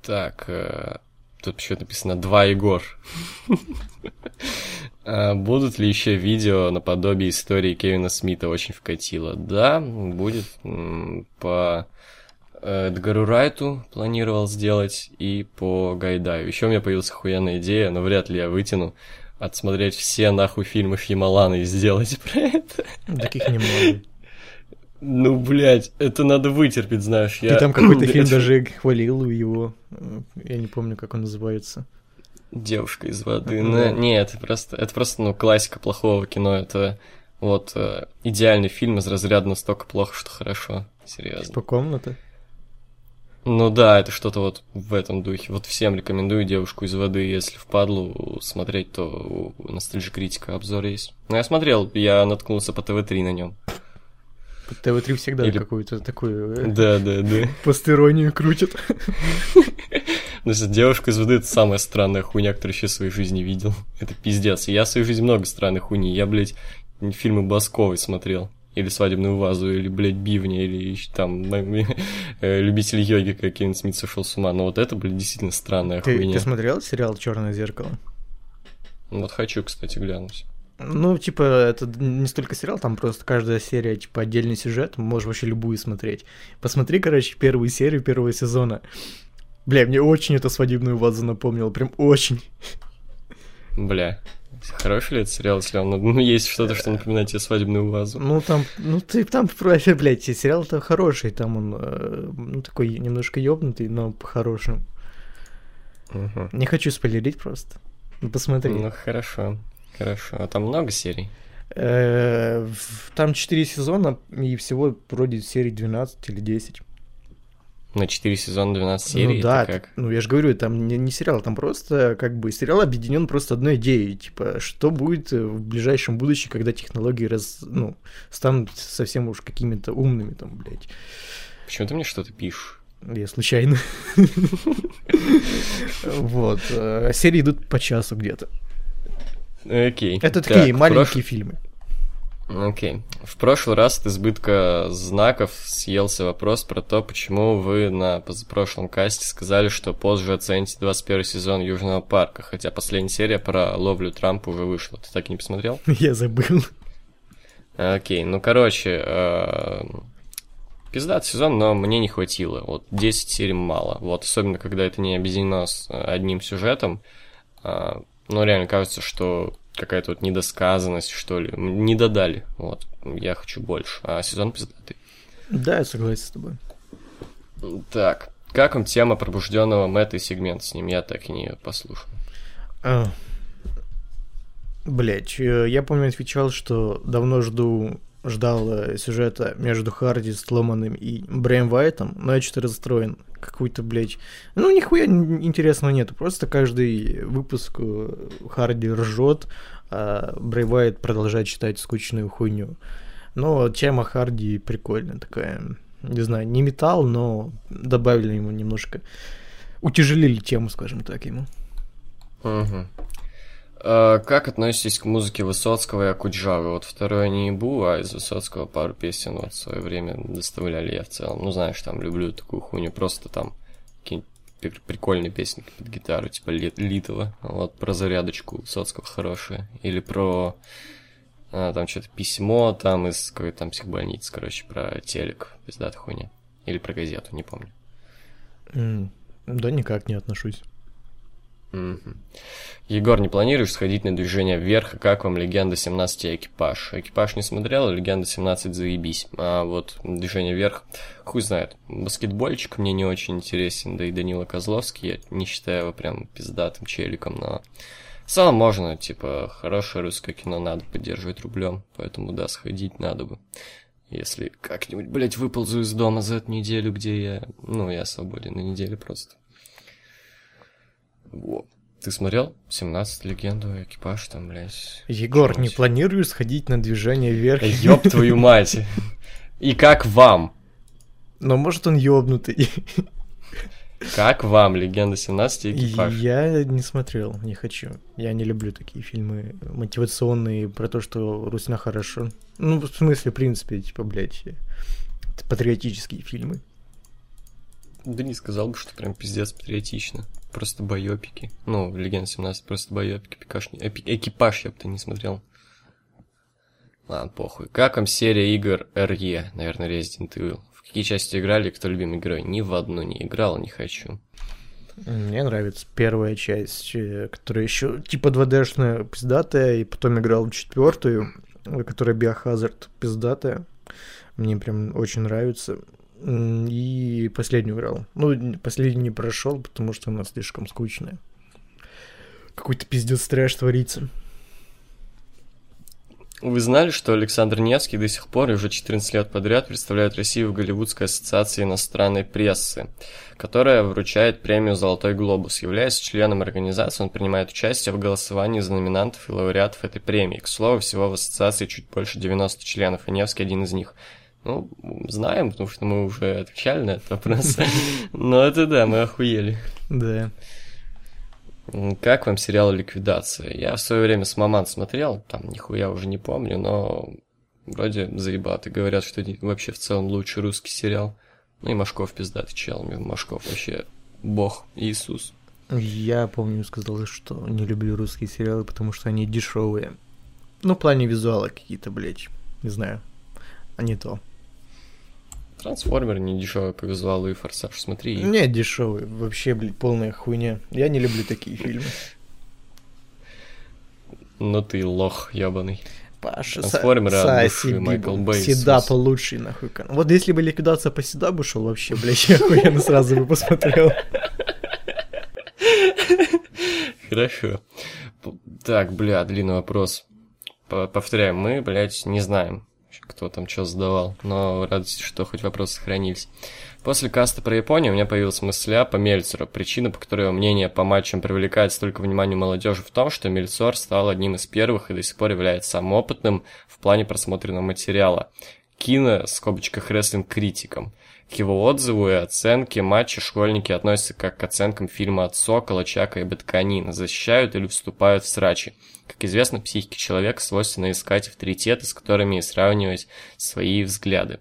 Так, э, тут почему-то написано «Два Егор». А Будут ли еще видео наподобие истории Кевина Смита очень вкатило? Да, будет. По Эдгару Райту планировал сделать и по Гайдаю. Еще у меня появилась охуенная идея, но вряд ли я вытяну отсмотреть все нахуй фильмы Шьямалана и сделать про это. Таких немного. Ну, блядь, это надо вытерпеть, знаешь. Я... Ты там какой-то фильм даже хвалил его. Э, Я не помню, как он называется. Девушка из воды. Ну, не, это просто, это просто, ну, классика плохого кино. Это вот э, идеальный фильм из разряда настолько плохо, что хорошо. Серьезно. Типа комната. Ну да, это что-то вот в этом духе. Вот всем рекомендую девушку из воды. Если впадлу смотреть, то у Ностальжи Критика обзор есть. Ну, я смотрел, я наткнулся по ТВ-3 на нем. По ТВ-3 всегда Или- какую-то такую э, Да, да, да. постеронию крутят. Ну, девушка из воды это самая странная хуйня, которую вообще в своей жизни видел. Это пиздец. Я в своей жизни много странных хуйни. Я, блядь, фильмы Басковой смотрел. Или «Свадебную вазу», или, блядь, «Бивня», или там э, «Любитель йоги», как Кевин Смит сошел с ума. Но вот это, блядь, действительно странная Ты, хуйня. ты смотрел сериал Черное зеркало? Ну, Вот хочу, кстати, глянуть. Ну, типа, это не столько сериал, там просто каждая серия, типа, отдельный сюжет, можешь вообще любую смотреть. Посмотри, короче, первую серию первого сезона. Бля, мне очень это свадебную вазу напомнило, прям очень. Бля. Хороший ли это сериал, если он, ну, есть что-то, что напоминает тебе свадебную вазу? Ну, там, ну, ты там, блядь, сериал-то хороший, там он, э, ну, такой немножко ёбнутый, но по-хорошему. Мгм. Не хочу спойлерить просто. Ну, посмотри. Ну, хорошо. Хорошо. А там много серий? Э, Там 4 сезона, и всего вроде серий 12 или 10. На 4 сезона 12 серий? Ну Это да, как? ну я же говорю, там не, не сериал, там просто как бы сериал объединен просто одной идеей, типа, что будет э, в ближайшем будущем, когда технологии раз, ну, станут совсем уж какими-то умными, там, блядь. Почему ты мне что-то пишешь? Я случайно. Вот. э, Серии идут по часу где-то. Окей. Это Так, такие маленькие фильмы. Окей. В прошлый раз от избытка знаков съелся вопрос про то, почему вы на позапрошлом касте сказали, что позже оцените 21 сезон Южного парка, хотя последняя серия про ловлю Трампа уже вышла. Ты так и не посмотрел? Я забыл. Окей, ну короче, э, пиздат сезон, но мне не хватило. Вот 10 серий мало. Вот особенно, когда это не объединено с э, одним сюжетом. А, Ну, реально кажется, что какая-то вот недосказанность, что ли. Не додали. Вот. Я хочу больше. А сезон пиздатый. Да, я согласен с тобой. Так, как вам тема пробужденного Мэтта и сегмент с ним? Я так и не послушал. А. Блять, я помню, отвечал, что давно жду, ждал э, сюжета между Харди, Сломанным и Брэем Вайтом, но я что-то расстроен. Какой-то, блядь, ну нихуя интересного нету, просто каждый выпуск э, Харди ржет, а Брэй Вайт продолжает читать скучную хуйню. Но тема Харди прикольная такая, не знаю, не металл, но добавили ему немножко, утяжелили тему, скажем так, ему. Мгм. А, как относитесь к музыке Высоцкого и Акуджавы? Вот второе не ебу, а из Высоцкого пару песен вот в свое время доставляли я в целом. Ну, знаешь, там люблю такую хуйню, просто там какие-нибудь пр- прикольные песни под гитару, типа Ли- Литова. Вот про зарядочку Высоцкого хорошая. Или про а, там что-то письмо там из какой-то там психбольницы, короче, про телек, пиздатая хуйня. Или про газету, не помню. М, Да никак не отношусь. Мгм. Егор, не планируешь сходить на движение вверх? Как вам Легенда 17 и Экипаж? Экипаж не смотрел, а Легенда 17 заебись. А вот движение вверх, хуй знает. Баскетбольчик мне не очень интересен, да и Данила Козловский, я не считаю его прям пиздатым челиком, но... В целом можно, типа, хорошее русское кино надо поддерживать рублем, поэтому да, сходить надо бы. Если как-нибудь, блядь, выползу из дома за эту неделю, где я... Ну, я свободен на неделе просто. Во. Ты смотрел 17 легенду, экипаж там, блядь? Егор, не планируешь сходить на движение вверх? Ёб твою мать! И как вам? Но может он ёбнутый. Как вам «Легенда 17» экипаж? Я не смотрел, не хочу. Я не люблю такие фильмы мотивационные про то, что Русина хорошо. Ну, в смысле, в принципе, типа, блядь, патриотические фильмы. Да не сказал бы, что прям пиздец патриотично. Просто байопики. Ну, «Легенда 17» просто байопики. Экипаж, экипаж я бы-то не смотрел. Ладно, похуй. Как вам серия игр RE, наверное, Resident Evil? В какие части играли, кто любимый герой? Ни в одну не играл, не хочу. Мне нравится первая часть, э, которая еще типа 2D-шная пиздатая, и потом играл четвертую, которая Biohazard пиздатая. Мне прям очень нравится. И последнюю играл. Ну, последнюю не прошел, потому что она слишком скучная. Какой-то пиздец трэш творится. Вы знали, что Александр Невский до сих пор и уже 14 лет подряд представляет Россию в Голливудской ассоциации иностранной прессы, которая вручает премию «Золотой глобус». Являясь членом организации, он принимает участие в голосовании за номинантов и лауреатов этой премии. К слову, всего в ассоциации чуть больше 90 членов, и Невский один из них. Ну, знаем, потому что мы уже отвечали на этот вопрос. Но это да, мы охуели. Да. Как вам сериал «Ликвидация»? Я в свое время с «Маман» смотрел, там нихуя уже не помню, но вроде заебаты. Говорят, что вообще в целом лучший русский сериал. Ну и Машков пиздатый чел. Машков вообще бог, Иисус. Я помню, сказал, что не люблю русские сериалы, потому что они дешевые. Ну, в плане визуала какие-то, блядь, не знаю. А не то. Трансформер не дешевый по визуалу и Форсаж, смотри. Не дешевый, вообще, блядь, полная хуйня. Я не люблю такие фильмы. Ну ты лох ебаный. Паша, Трансформеры от Саси души, Майкл. Бэй, Седап лучший, нахуй. Вот если бы ликвидация по Седабу шел, вообще, блядь, я охуенно сразу бы посмотрел. Хорошо. Так, бля, длинный вопрос. П- Повторяю, мы, блядь, не знаем, кто там что задавал, но радуйтесь, что хоть вопросы сохранились. После каста про Японию у меня появилась мысля по Мельцеру. Причина, по которой мнение по матчам привлекает столько внимания молодежи в том, что Мельцор стал одним из первых и до сих пор является самым опытным в плане просмотренного материала. Кино, скобочках рестлинг критиком. К его отзыву и оценке матча школьники относятся как к оценкам фильма от Сокола, Чака и Батканина, защищают или вступают в срачи. Как известно, психике человека свойственно искать авторитеты, с которыми сравнивать свои взгляды.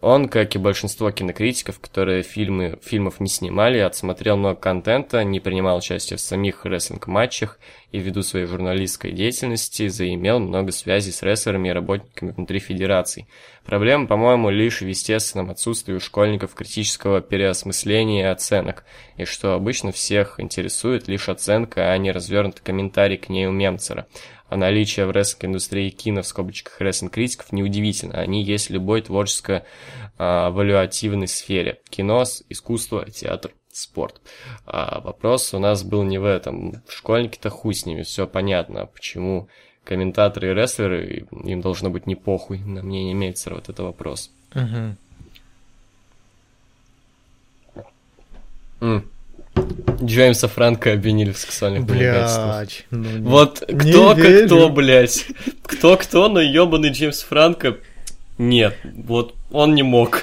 Он, как и большинство кинокритиков, которые фильмы, фильмов не снимали, отсмотрел много контента, не принимал участие в самих рестлинг-матчах и ввиду своей журналистской деятельности заимел много связей с рестлерами и работниками внутри федераций. Проблема, по-моему, лишь в естественном отсутствии у школьников критического переосмысления и оценок, и что обычно всех интересует лишь оценка, а не развернутый комментарий к ней у Мемцера. А наличие в рестлинг-индустрии кино в скобочках рестлинг-критиков неудивительно. Они есть в любой творческо-валюативной сфере. Кино, искусство, театр, спорт. А вопрос у нас был не в этом. Школьники-то хуй с ними, все понятно. Почему комментаторы и рестлеры, им должно быть не похуй на мнение Мельцера, вот это вопрос. Мгм. М. Джеймса Франка обвинили в сексуальных домогательствах. Ну Вот кто как кто, блядь. Кто-кто, но ебаный Джеймс Франко... Нет, вот он не мог.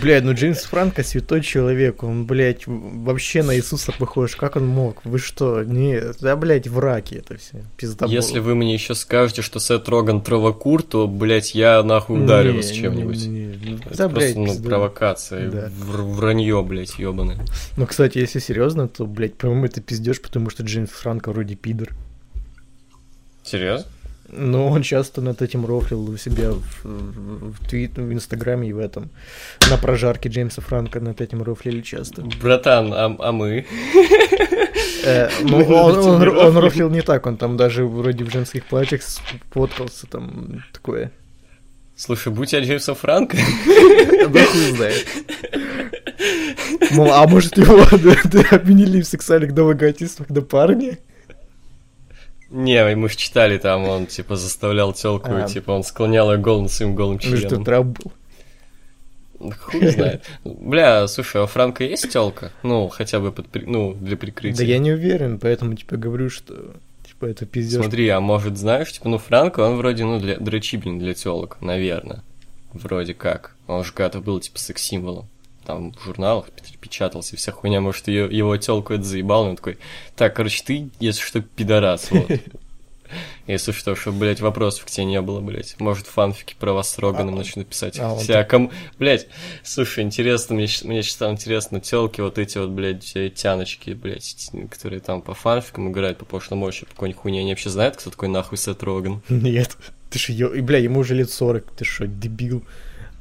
Блядь, ну Джеймс Франко святой человек, он, блядь, вообще на Иисуса похож, как он мог? Вы что? Нет, да, блядь, враки это все, пизда Если вы мне еще скажете, что Сет Роган травокур, то, блядь, я нахуй ударю вас чем-нибудь. Это Да, просто, блядь, ну, пизда. провокация, Да. вр- вранье, блядь, ебаное. Ну, кстати, если серьезно, то, блядь, по-моему, это пиздешь, потому что Джеймс Франко вроде пидор. Серьезно? Но он часто над этим рофлил у себя в, в, в твит, в Инстаграме и в этом. На прожарке Джеймса Франка над этим рофлили часто. Братан, а, а мы? Э, ну, он, рофлил не так, он там даже вроде в женских платьях сфоткался, там такое. Слушай, будь я Джеймсом Франко, Да хуй знает. Мол, а может его обвинили в сексуальных домогательствах до парня? Не, мы читали там, он типа заставлял телку, А. типа он склонял ее голову своим голым Ну что, членом. трап был. Хуй знает. Бля, слушай, а у Франка есть телка? Ну, хотя бы под, ну, для прикрытия. Да я не уверен, поэтому типа говорю, что типа это пиздец. Смотри, а может, знаешь, типа, ну, Франко, он вроде, ну, для дрочи, блин, для телок, наверное. Вроде как. Он же когда-то был, типа, секс-символом. Там в журналах печатался, вся хуйня, может, ее, его телку это заебал, он такой, так, короче, ты, если что, пидорас, вот. Если что, чтобы, блядь, вопросов к тебе не было, блядь. Может, фанфики про вас с Роганом а, начнут писать. А, Всякому. Блядь, слушай, интересно, мне, мне сейчас стало интересно, телки вот эти вот, блядь, тяночки, блядь, которые там по фанфикам играют, по пошлому по какой-нибудь хуйне. Они вообще знают, кто такой нахуй Сет Роган? Нет. Ты ж, бля, ему уже лет 40, ты что, дебил?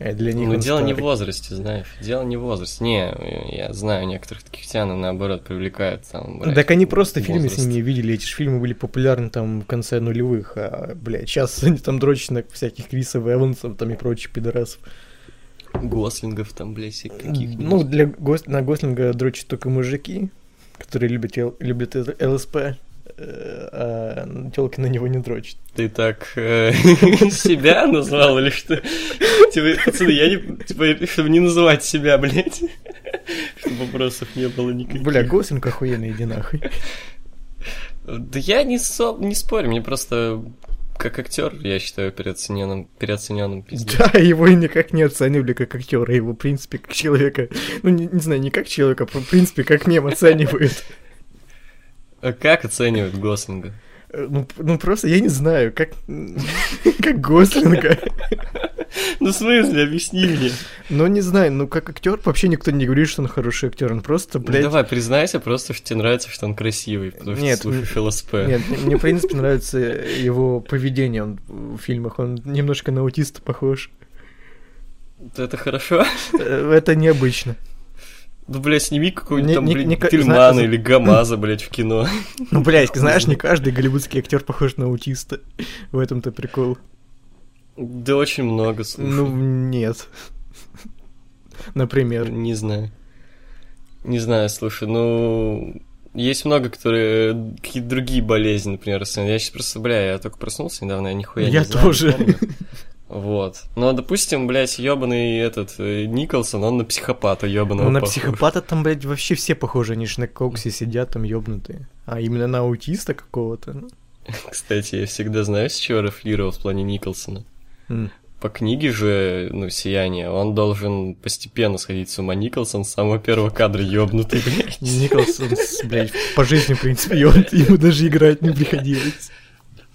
Э, для них ну, дело старый. не в возрасте, знаешь. Дело не в возрасте. Не, я знаю, некоторых таких тянов, наоборот, привлекают там. Блядь, так они просто фильмы с ними видели. Эти же фильмы были популярны там в конце нулевых. А, блядь, сейчас они там дрочат на всяких Крисов Эвансов там и прочих пидорасов. Гослингов там, блядь, каких Ну, для гос... на Гослинга дрочат только мужики, которые любят, любят ЛСП. Э, а телки на него не дрочат. Ты так э, себя назвал или что? Типа, пацаны, я не... Типа, чтобы не называть себя, блядь. Чтобы вопросов не было никаких. Бля, Госинг охуенный, иди нахуй. Да я не, со... не спорю, мне просто как актер, я считаю, переоцененным, переоцененным пиздец. Да, его никак не оценивали как актера, его, в принципе, как человека. Ну, не, не знаю, не как человека, а в принципе, как мем оценивают. А как оценивают Гослинга? Э, ну, ну просто я не знаю, как, как Гослинга. Ну, в смысле, объясни мне. Ну, не знаю, ну, как актер вообще никто не говорит, что он хороший актер, он просто, блядь... Ну, давай, признайся просто, что тебе нравится, что он красивый, потому что нет, слушаешь ЛСП. Нет, мне, в принципе, нравится его поведение он, в фильмах, он немножко на аутиста похож. Это хорошо? Э, это необычно. Ну, блядь, сними какой-нибудь там, блядь, не, Тельмана или Гамаза, блядь, в кино. Ну, блядь, знаешь, не каждый голливудский актер похож на аутиста. В этом-то прикол. Да очень много, слушай. Ну, нет. Например. Не знаю. Не знаю, слушай, ну... Есть много, которые какие-то другие болезни, например, Я сейчас просто, бля, я только проснулся недавно, я нихуя я не знаю. Я тоже. Вот. Ну, допустим, блядь, ёбаный этот э, Николсон, он на психопата ёбаного Ну, на похож. психопата там, блядь, вообще все похожи, они же на коксе сидят там ёбнутые. А именно на аутиста какого-то. Ну. Кстати, я всегда знаю, с чего рефлировал в плане Николсона. Mm. По книге же, ну, «Сияние», он должен постепенно сходить с ума. Николсон с самого первого кадра ёбнутый, блядь. Николсон, блядь, по жизни, в принципе, ему даже играть не приходилось.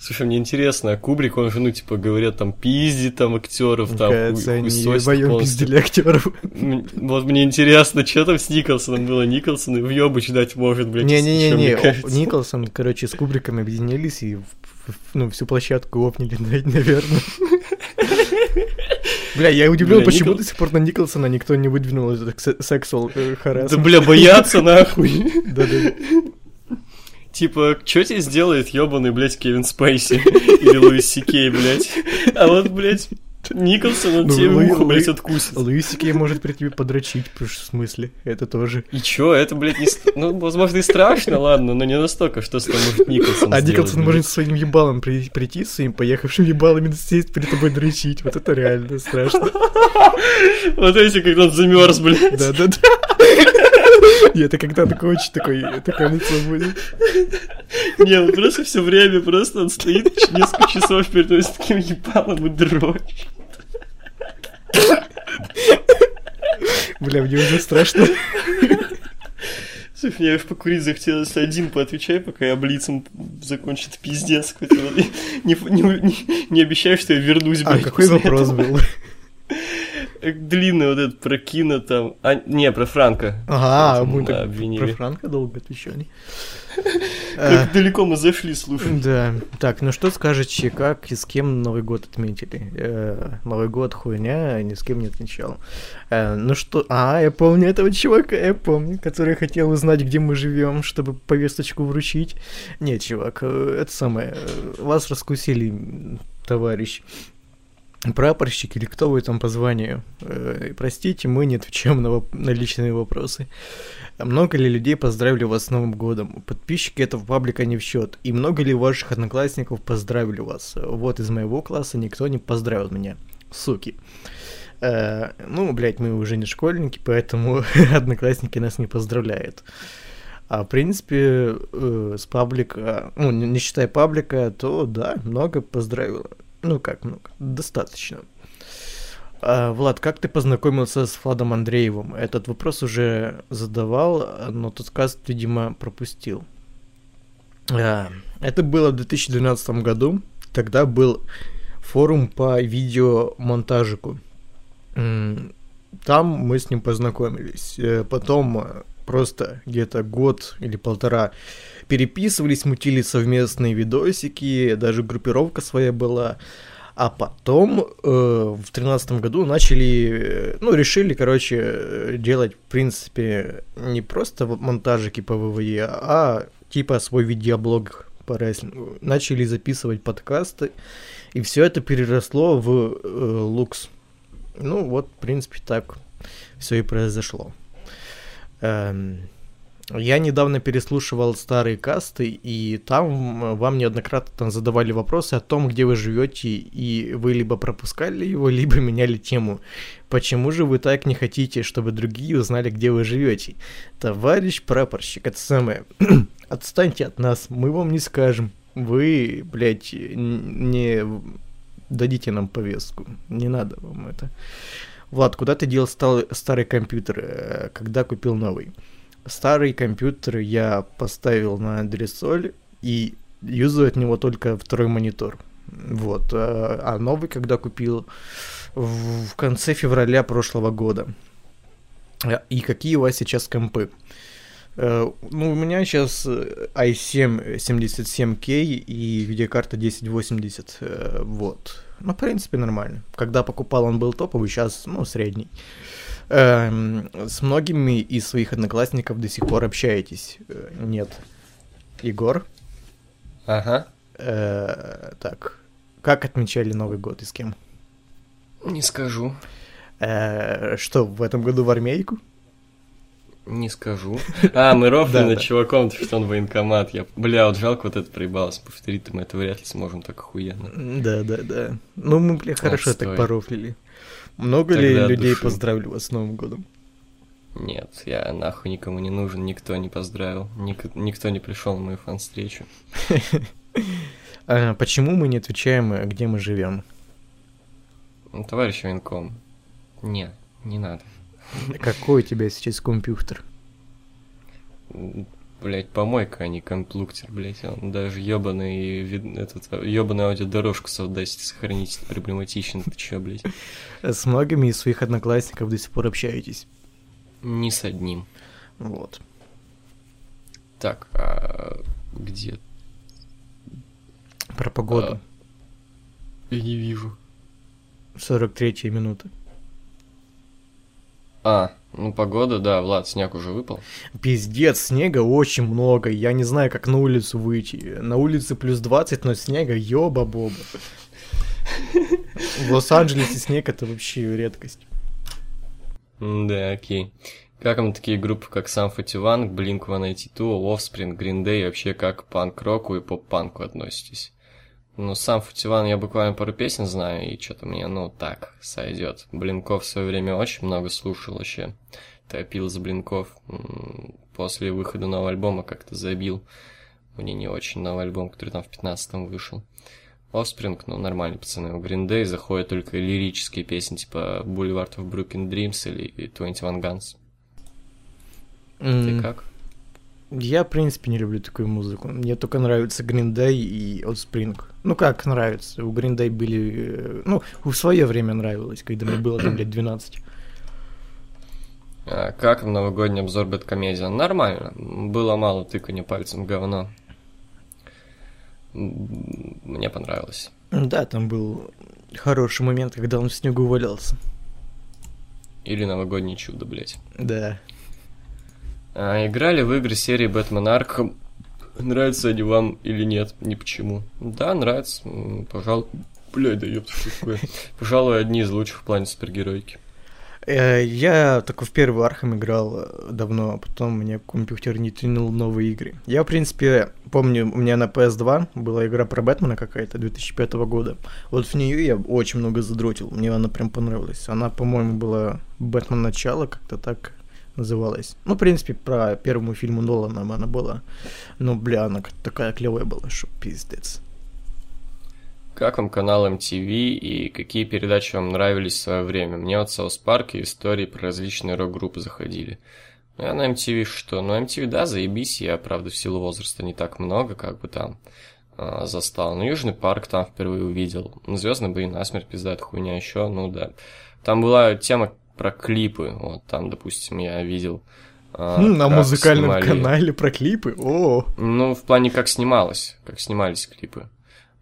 Слушай, мне интересно, а Кубрик, он же, ну, типа, говорят, там, пиздит там актеров, там, хуй, хуй пиздили актеров. Вот мне интересно, что там с Николсоном было? Николсон и въебыч дать может, блядь. Не-не-не, Николсон, короче, с Кубриком объединились и, ну, всю площадку опнили, наверное. Бля, я удивлен, почему до сих пор на Николсона никто не выдвинул этот сексуал харасмент. Да, бля, боятся нахуй. Да-да. Типа, что тебе сделает ебаный, блядь, Кевин Спейси или Луис Сикей, блядь? А вот, блядь, Николсон, он ну, тебе Луи, ухо, блядь, откусит. Луис Сикей может при тебе подрочить, в смысле, это тоже. И чё, это, блядь, не... Ну, возможно, и страшно, ладно, но не настолько, что с тобой может Николсон А Николсон может своим ебалом при... прийти, своим поехавшим ебалами сесть перед тобой дрочить, вот это реально страшно. Вот эти, когда он замерз, блядь. Да-да-да. И это когда такой очень такой, такое лицо будет. Не, он просто все время, просто он стоит несколько часов перед ним с таким ебалом и дрочит. Бля, мне уже страшно. Слушай, мне аж покурить захотелось один, поотвечай, пока я блицем закончит пиздец какой-то. Не, не, не, не обещаю, что я вернусь, а блядь. А какой вопрос этого. был? Длинный вот этот про кино там. А, не, про Франка. Ага, мы так обвинили. про Франка долго отвечали. Как далеко мы зашли, слушай. Да. Так, ну что скажете, как и с кем Новый год отметили? Э, Новый год хуйня, ни с кем не отмечал. Э, ну что, а, я помню этого чувака, я помню, который хотел узнать, где мы живем, чтобы повесточку вручить. Нет, чувак, э, это самое, вас раскусили, товарищ прапорщик или кто вы там по званию. Э, простите, мы не отвечаем на, воп- на личные вопросы. Много ли людей поздравили вас с Новым годом? Подписчики этого паблика не в счет. И много ли ваших одноклассников поздравили вас? Вот из моего класса никто не поздравил меня. Суки. Э, ну, блядь, мы уже не школьники, поэтому одноклассники нас не поздравляют. А в принципе, э, с паблика, ну, не считая паблика, то да, много поздравило. Ну как много? Достаточно. А, Влад, как ты познакомился с Владом Андреевым? Этот вопрос уже задавал, но тот каст, видимо, пропустил. А, Это было в 2012 году. Тогда был форум по видеомонтажику. Там мы с ним познакомились. Э, Потом просто где-то год или полтора переписывались, мутили совместные видосики, даже группировка своя была. А потом э, в тринадцатом году начали, э, ну, решили, короче, э, делать, в принципе, не просто монтажики по ВВЕ, а типа свой видеоблог по рестлингу. Начали записывать подкасты, и все это переросло в э, Лукс. Ну, вот, в принципе, так все и произошло. Эм, я недавно переслушивал старые касты, и там э, вам неоднократно задавали вопросы о том, где вы живете, и вы либо пропускали его, либо меняли тему. Почему же вы так не хотите, чтобы другие узнали, где вы живете? Товарищ прапорщик, это самое. Отстаньте от нас, мы вам не скажем. Вы, блядь, не дадите нам повестку. Не надо вам это. Влад, куда ты дел стал, старый компьютер, э, когда купил новый? Старый компьютер я поставил на адресоль и юзаю от него только второй монитор. Вот. э, А новый, когда купил в конце февраля прошлого года. И какие у вас сейчас компы? Э, Ну, у меня сейчас i7 77K и видеокарта 1080. э, Вот. Ну, в принципе, нормально. Когда покупал, он был топовый, сейчас, ну, средний. Эм, с многими из своих одноклассников до сих пор общаетесь? Э, Нет. Егор? Ага. Э, так. Как отмечали Новый год и с кем? Не скажу. Э, что, в этом году в армейку? Не скажу. А, мы Да, над чуваком, что он военкомат. Я, бля, вот жалко вот это проебалось. Повторить мы это вряд ли сможем так охуенно. Да, да, да. Ну, мы, бля, хорошо так порофлили. Много ли Тогда от людей души. поздравили вас с Новым годом? Нет, я нахуй никому не нужен, никто не поздравил, ник- никто не пришел на мою фан-встречу. А почему мы не отвечаем, э, где мы живем? Ну, Товарищ военком, не, не надо. Какой у тебя сейчас компьютер? Блять, помойка, а не комплуктер, блять. Он даже ебаный, вид- этот, ебаную аудиодорожку с Audacity сохранить проблематично. Ты чё, блять? С многими из своих одноклассников до сих пор общаетесь. Ни с одним. Вот. Так, а где? Про погоду. Я не вижу. 43 минута. А, ну погода, да, Влад, снег уже выпал. Пиздец, снега очень много. Я не знаю, как на улицу выйти. На улице плюс 20, но снега ёба-боба. В Лос-Анджелесе снег это вообще редкость. Да, окей. Как вам такие группы, как Sum 41, Blink-182, Offspring, Green Day, вообще как к панк-року и поп-панку относитесь? Ну, Sum 41 я буквально пару песен знаю, и что-то мне, ну, так, сойдет. Блинков в свое время очень много слушал вообще. Топил за Блинков. После выхода нового альбома как-то забил. Мне не очень новый альбом, который там в 15-м вышел. Offspring, ну, нормальные пацаны. У Green Day заходят только лирические песни, типа Boulevard of Broken Dreams или 21 Guns. Ты М, как? Я, в принципе, не люблю такую музыку. Мне только нравится Green Day и Offspring. Ну, как нравится. У Green Day были... э, Ну, в свое время нравилось, когда мне было там лет 12. А, как в новогодний обзор Бэткомедиан? Нормально. Было мало тыкания пальцем говно. Мне понравилось. Да, там был хороший момент, когда он в снегу валялся. Или новогоднее чудо, блять. Да. А, играли в игры серии Бэтмен Arkham. Нравятся они вам или нет? Ни почему. Да, нравится. Пожалуй. Блядь, да ёпта, что такое. Пожалуй, одни из лучших в плане супергеройки. Э, Я только в первый Arkham играл э, давно, а потом мне компьютер не тянул новые игры. Я, в принципе, помню, у меня на PS2 была игра про Бэтмена какая-то 2005 года. Вот в нее я очень много задротил, мне она прям понравилась. Она, по-моему, была Бэтмен Начало, как-то так называлась. Ну, в принципе, про первому фильму Нолана она была. Ну, бля, она такая клевая была, что пиздец. Как вам канал MTV и какие передачи вам нравились в свое время? Мне вот South Park и истории про различные рок-группы заходили. Я на MTV что? Ну, MTV, да, заебись, я, правда, в силу возраста не так много, как бы там а, застал. Но Южный парк там впервые увидел. Звездный бой, насмерть пиздат, хуйня еще, ну да. Там была тема про клипы, вот там, допустим, я видел. а, М, На музыкальном снимали- канале про клипы? О, Ну, в плане, как снималось, как снимались клипы.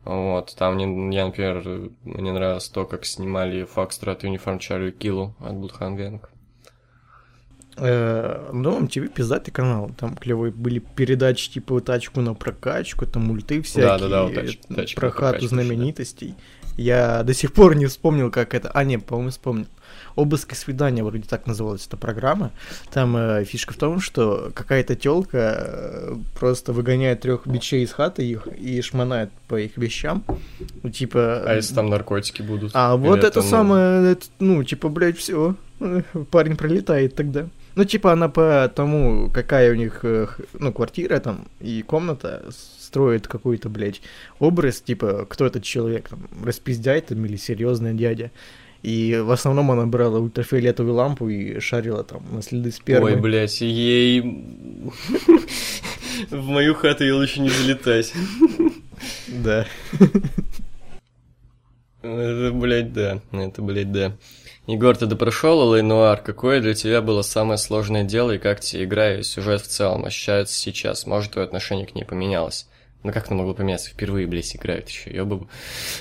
Вот, там мне, я, например, мне нравилось то, как снимали Foxtrot Uniform Charlie Kill от Gang. Э, ну, MTV пиздатый канал. Там клевые были передачи типа «Тачку на прокачку», там мульты всякие. Да-да-да, вот «Тач- э, «Тачка Про хату прокачку» знаменитостей. Я до сих пор не вспомнил, как это... А, нет, по-моему, вспомнил. «Обыск и свидание» вроде так называлась эта программа. Там э, фишка в том, что какая-то телка просто выгоняет трех бичей из хаты их и шмонает по их вещам. Ну, типа... А если там наркотики будут? А вот это ну, самое, это, ну, типа, блядь, все. Парень пролетает тогда. Ну, типа, она по тому, какая у них, э, ну, квартира там и комната строит какой-то, блядь, образ, типа, кто этот человек, там, распиздяй там или серьезный дядя. И в основном она брала ультрафиолетовую лампу и шарила там на следы спермы. Ой, блядь, ей... В мою хату ей лучше не залетать. Да. Это, блядь, да. Это, блядь, да. Егор, ты допрошел Лэй Нуар? Какое для тебя было самое сложное дело и как тебе игра и сюжет в целом ощущаются сейчас? Может, твое отношение к ней поменялось? Ну как оно могло поменяться? Впервые, блядь, играют еще. Ёбу...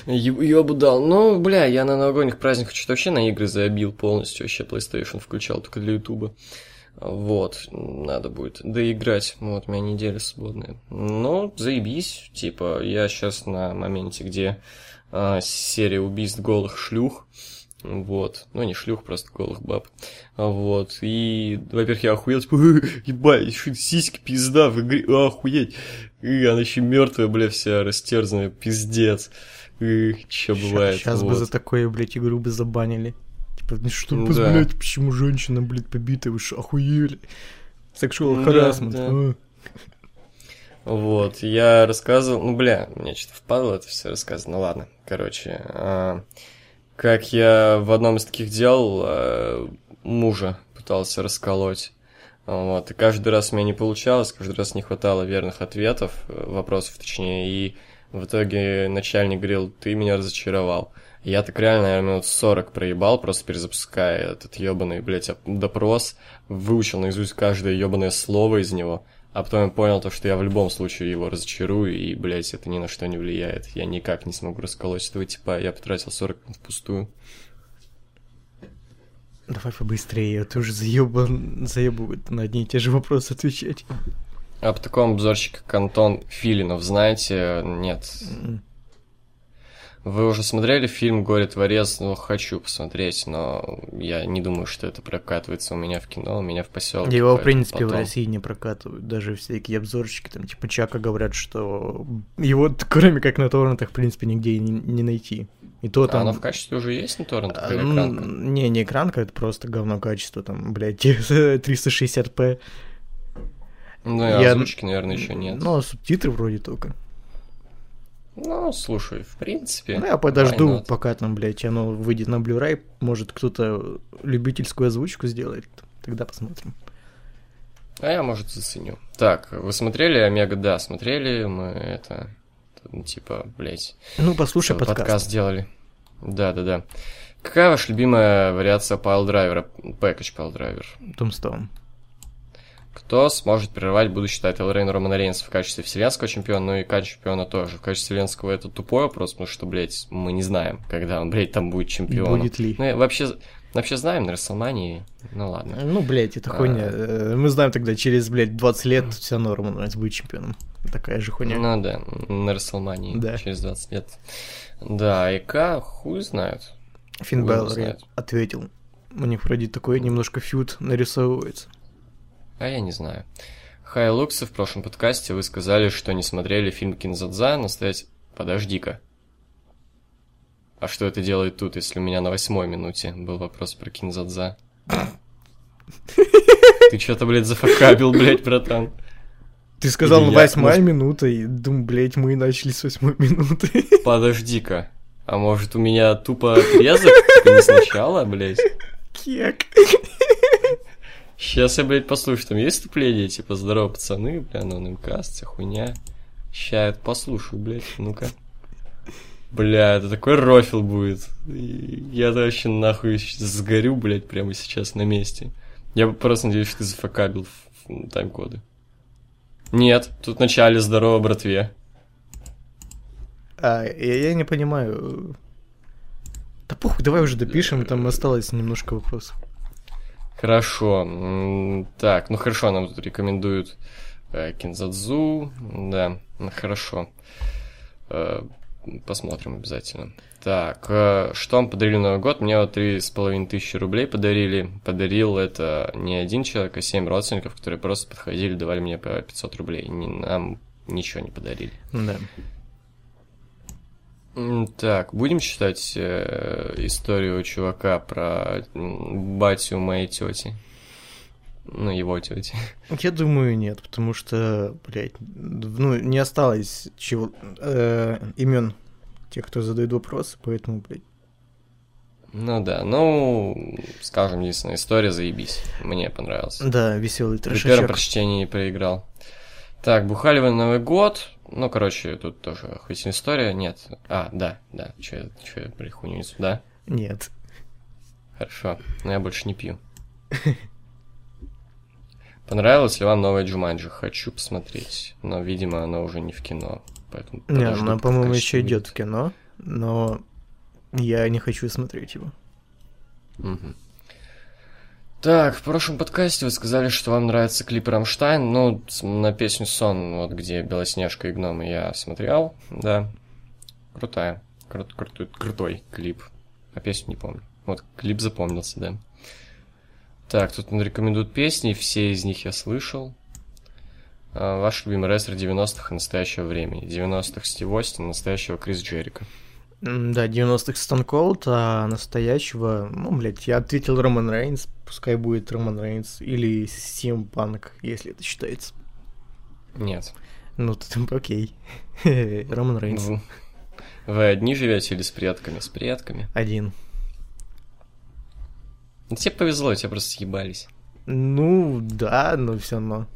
ё- Ёбу дал. Ну, бля, я на новогодних праздниках что-то вообще на игры забил полностью. Вообще PlayStation включал только для Ютуба. Вот, надо будет доиграть. Вот, у меня неделя свободная. Ну, заебись. Типа, я сейчас на моменте, где а, серия убийств голых шлюх. Вот. Ну, не шлюх, просто голых баб. А, Вот. И, во-первых, я охуел, типа, «Э, ебать, еще сиськи пизда в игре, охуеть. И она еще мертвая, бля, вся растерзанная, пиздец. И, че бывает. Сейчас бы вот. за такое, блядь, игру бы забанили. Типа, ну что Ну вы, да. блядь, почему женщина, блядь, побитая, вы что, охуели? Сексуал Да, харасмент. да. а. Вот, я рассказывал, ну, бля, мне что-то впадло это все рассказывать, ну, ладно, короче, а, как я в одном из таких дел а, мужа пытался расколоть, вот, и каждый раз у меня не получалось, каждый раз не хватало верных ответов, э, вопросов, точнее, и в итоге начальник говорил, ты меня разочаровал. Я так реально, наверное, минут 40 проебал, просто перезапуская этот ебаный, блядь, оп- допрос, выучил наизусть каждое ебаное слово из него, а потом я понял то, что я в любом случае его разочарую, и, блядь, это ни на что не влияет. Я никак не смогу расколоть этого типа, я потратил 40 минут впустую. Давай побыстрее, ты уже заебан, заебывает на одни и те же вопросы отвечать. А по такому обзорщик, как Антон Филинов, знаете, нет. М. Вы уже смотрели фильм «Горе творец»? Ну, хочу посмотреть, но я не думаю, что это прокатывается у меня в кино, у меня в поселке. Его, в принципе, в потом. России не прокатывают. Даже всякие обзорщики, там, типа Чака, говорят, что его, кроме как на торрентах, в принципе, нигде и не, не найти. И то А там... оно в качестве уже есть на торрентах А, или ну, экранка? Не, не экранка, это просто говно качество, там, блядь, 360p. Ну, и я- озвучки, наверное, еще нет. Ну, а субтитры вроде только. Ну, слушай, в принципе. Ну, я подожду, пока там, блядь, оно выйдет на Blu-ray, может, кто-то любительскую озвучку сделает, тогда посмотрим. А я, может, заценю. Так, вы смотрели Омега? Да, смотрели. Мы это... ну, Типа, блядь, Ну, послушай подкаст. подкаст делали. Да-да-да. Какая ваша любимая вариация пайл-драйвера? Package piledriver. Tombstone. Кто сможет прервать будущий title reign Романа Рейнса в качестве вселенского чемпиона, ну и качество чемпиона тоже. В качестве вселенского это тупой вопрос, потому что, блядь, мы не знаем, когда он, блядь, там будет чемпионом. будет ли. Ну, вообще, вообще знаем на Рестлмании, ну ладно. Ну, блядь, это А. хуйня. Э, Мы знаем тогда, через, блядь, 20 лет все равно Роман Рейнс будет чемпионом. Такая же хуйня. Ну да, на Расселмании Да. через 20 лет. Да, и К хуй знает. Финн Беллер ответил. У них вроде такой немножко фьюд нарисовывается. А я не знаю. Хай Луксы в прошлом подкасте вы сказали, что не смотрели фильм Кинзадза, но стоять... Подожди-ка. А что это делает тут, если у меня на восьмой минуте был вопрос про Кинзадза? Ты что-то, блядь, зафакабил, блядь, братан. Ты сказал я- восьмая минута, и думаю, блядь, мы начали с восьмой минуты. Подожди-ка. А может у меня тупо отрезок? не сначала, блядь? Кек. Сейчас я, блядь, послушаю, там есть вступление, типа, здорово, пацаны, бля, НМК, вся хуйня. Ща я это послушаю, блядь, ну-ка. Бля, это такой рофил будет. Я-то вообще нахуй сгорю, блядь, прямо сейчас на месте. Я просто надеюсь, что ты зафакабил тайм-коды. Нет, тут в начале здорово, братве. А, я, я не понимаю. Да похуй, давай уже допишем, там осталось немножко вопросов. Хорошо. Так, ну хорошо, нам тут рекомендуют э, Кинзадзу. Да, ну хорошо. Э, Посмотрим обязательно. Так, э, что вам подарили Новый год? Мне вот с половиной тысячи рублей подарили. Подарил это не один человек, а семь родственников, которые просто подходили, давали мне по 500 рублей. Нам ничего не подарили. Да. Так, будем читать э, историю чувака про батю моей тети. Ну, его тети. Я думаю, нет, потому что, блядь, ну, не осталось чего имен тех, кто задает вопросы, поэтому, блядь. Ну да, ну, скажем, единственная история, заебись. Мне понравилось. Да, веселый При первом прочтении проиграл. Так, бухали вы Новый год. Ну, короче, тут тоже охуительная история. Нет. А, да, да. Че чё я, хуйню несу? Да? Нет. Хорошо. Но я больше не пью. Понравилось ли вам новое Джуманджи? Хочу посмотреть. Но, видимо, оно уже не в кино. Поэтому Не, она, по-моему, еще идет в кино, но я не хочу смотреть его. Мгм. Так, в прошлом подкасте вы сказали, что вам нравится клип Рамштайн. Ну, на песню Sonne, вот где Белоснежка и гномы я смотрел, да. Крутая. Крут, крутой, крутой клип. А песню не помню. Вот, клип запомнился, да. Так, тут он рекомендует песни, все из них я слышал. А, ваш любимый рестлер 90-х и настоящего времени. 90-х Стив Остин, настоящего Крис Джерико. Да, 90-х Stone Cold, а настоящего, ну, блядь, я ответил Роман Рейнс, пускай будет Роман Рейнс, или CM Punk, если это считается. Нет. Ну, тут окей. Роман Рейнс. Вы, вы одни живете или с предками? С предками. Один. Ну, тебе повезло, тебя просто съебались. Ну, да, но все равно.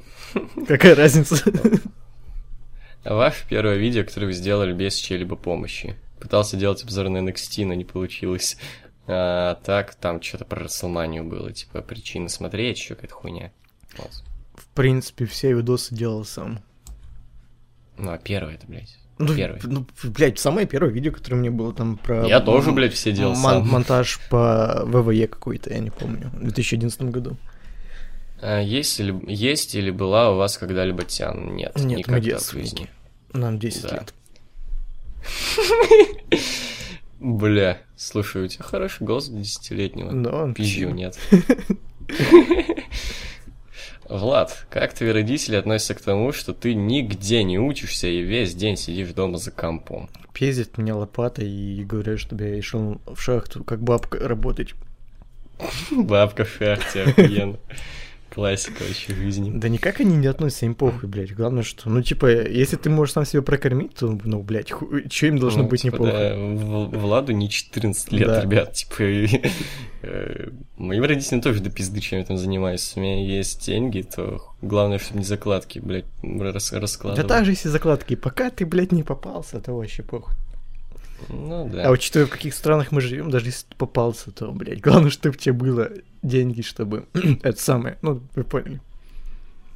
Какая разница? Ваше первое видео, которое вы сделали без чьей-либо помощи. Пытался делать обзор на NXT, но не получилось. А, так, там что-то про Расселманию было, типа причины смотреть, еще какая-то хуйня. Вот. В принципе, все видосы делал сам. Ну, а первое это, блядь. Ну, Первый. ну, блядь, самое первое видео, которое меня было там про... Я тоже, блядь, все делал мон- сам. Монтаж по ВВЕ какой-то, я не помню, в 2011 году. А, есть, или, есть или была у вас когда-либо тян? Нет, Нет, никогда в жизни. Нам 10 Да. лет. Бля, слушай, у тебя хороший голос десятилетнего. Да, Пизжу, спасибо. нет. Влад, как твои родители относятся к тому, что ты нигде не учишься и весь день сидишь дома за компом? Пиздят меня лопатой и говорят, чтобы я шел в шахту, как бабка, работать. Бабка в шахте, охуенно. Классика вообще жизни. Да никак они не относятся, им похуй, блядь. Главное, что, ну, типа, если ты можешь сам себя прокормить, то, ну, блядь, что им должно Ну, быть типа, неплохо. да, Владу не 14 лет, Да. ребят, типа... э, Моим родителям тоже до пизды, чем я там занимаюсь. У меня есть деньги, то главное, чтобы не закладки, блядь, рас- Да раскладывать. так же, если закладки, пока ты, блядь, не попался, то вообще похуй. Ну да. А учитывая, в каких странах мы живем, даже если ты попался, то, блядь, главное, чтобы тебе было деньги, чтобы... это самое, ну, вы поняли.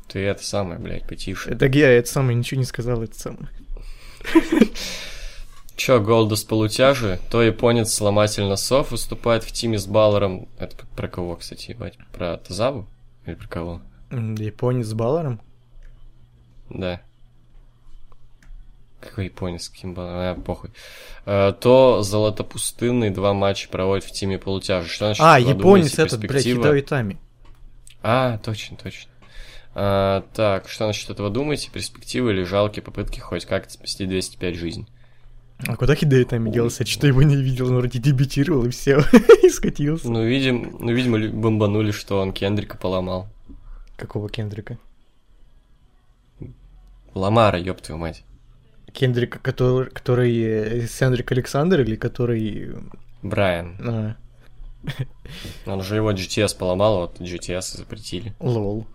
Ты это самое, блядь, потише. Это я, это самое, ничего не сказал, это самое. Чё, Голдус полутяжи? То японец сломатель носов выступает в тиме с Баллером. Это про кого, кстати, ебать? Про Тазаву? Или про кого? Японец с Баллером? Да. Какой японец, с каким Баллером? А, похуй. Э, то Золотопустынный два матча проводит в тиме полутяжи. Что значит? А, японец этот, блядь? Хидо Итами. А, точно, точно. А, так, что насчет этого думаете? Перспективы или жалкие попытки хоть как-то спасти 205 жизнь? А куда Хидо Итами делся? Что его не видел, он вроде дебютировал и все, и скатился. Ну, видим, ну, видимо, бомбанули, что он Кендрика поломал. Какого Кендрика? Ламара, ёб твою мать. Кендрик, который, который э, Сендрик Александр или который... Брайан. А, Он же его GTS поломал, вот GTS запретили. лол.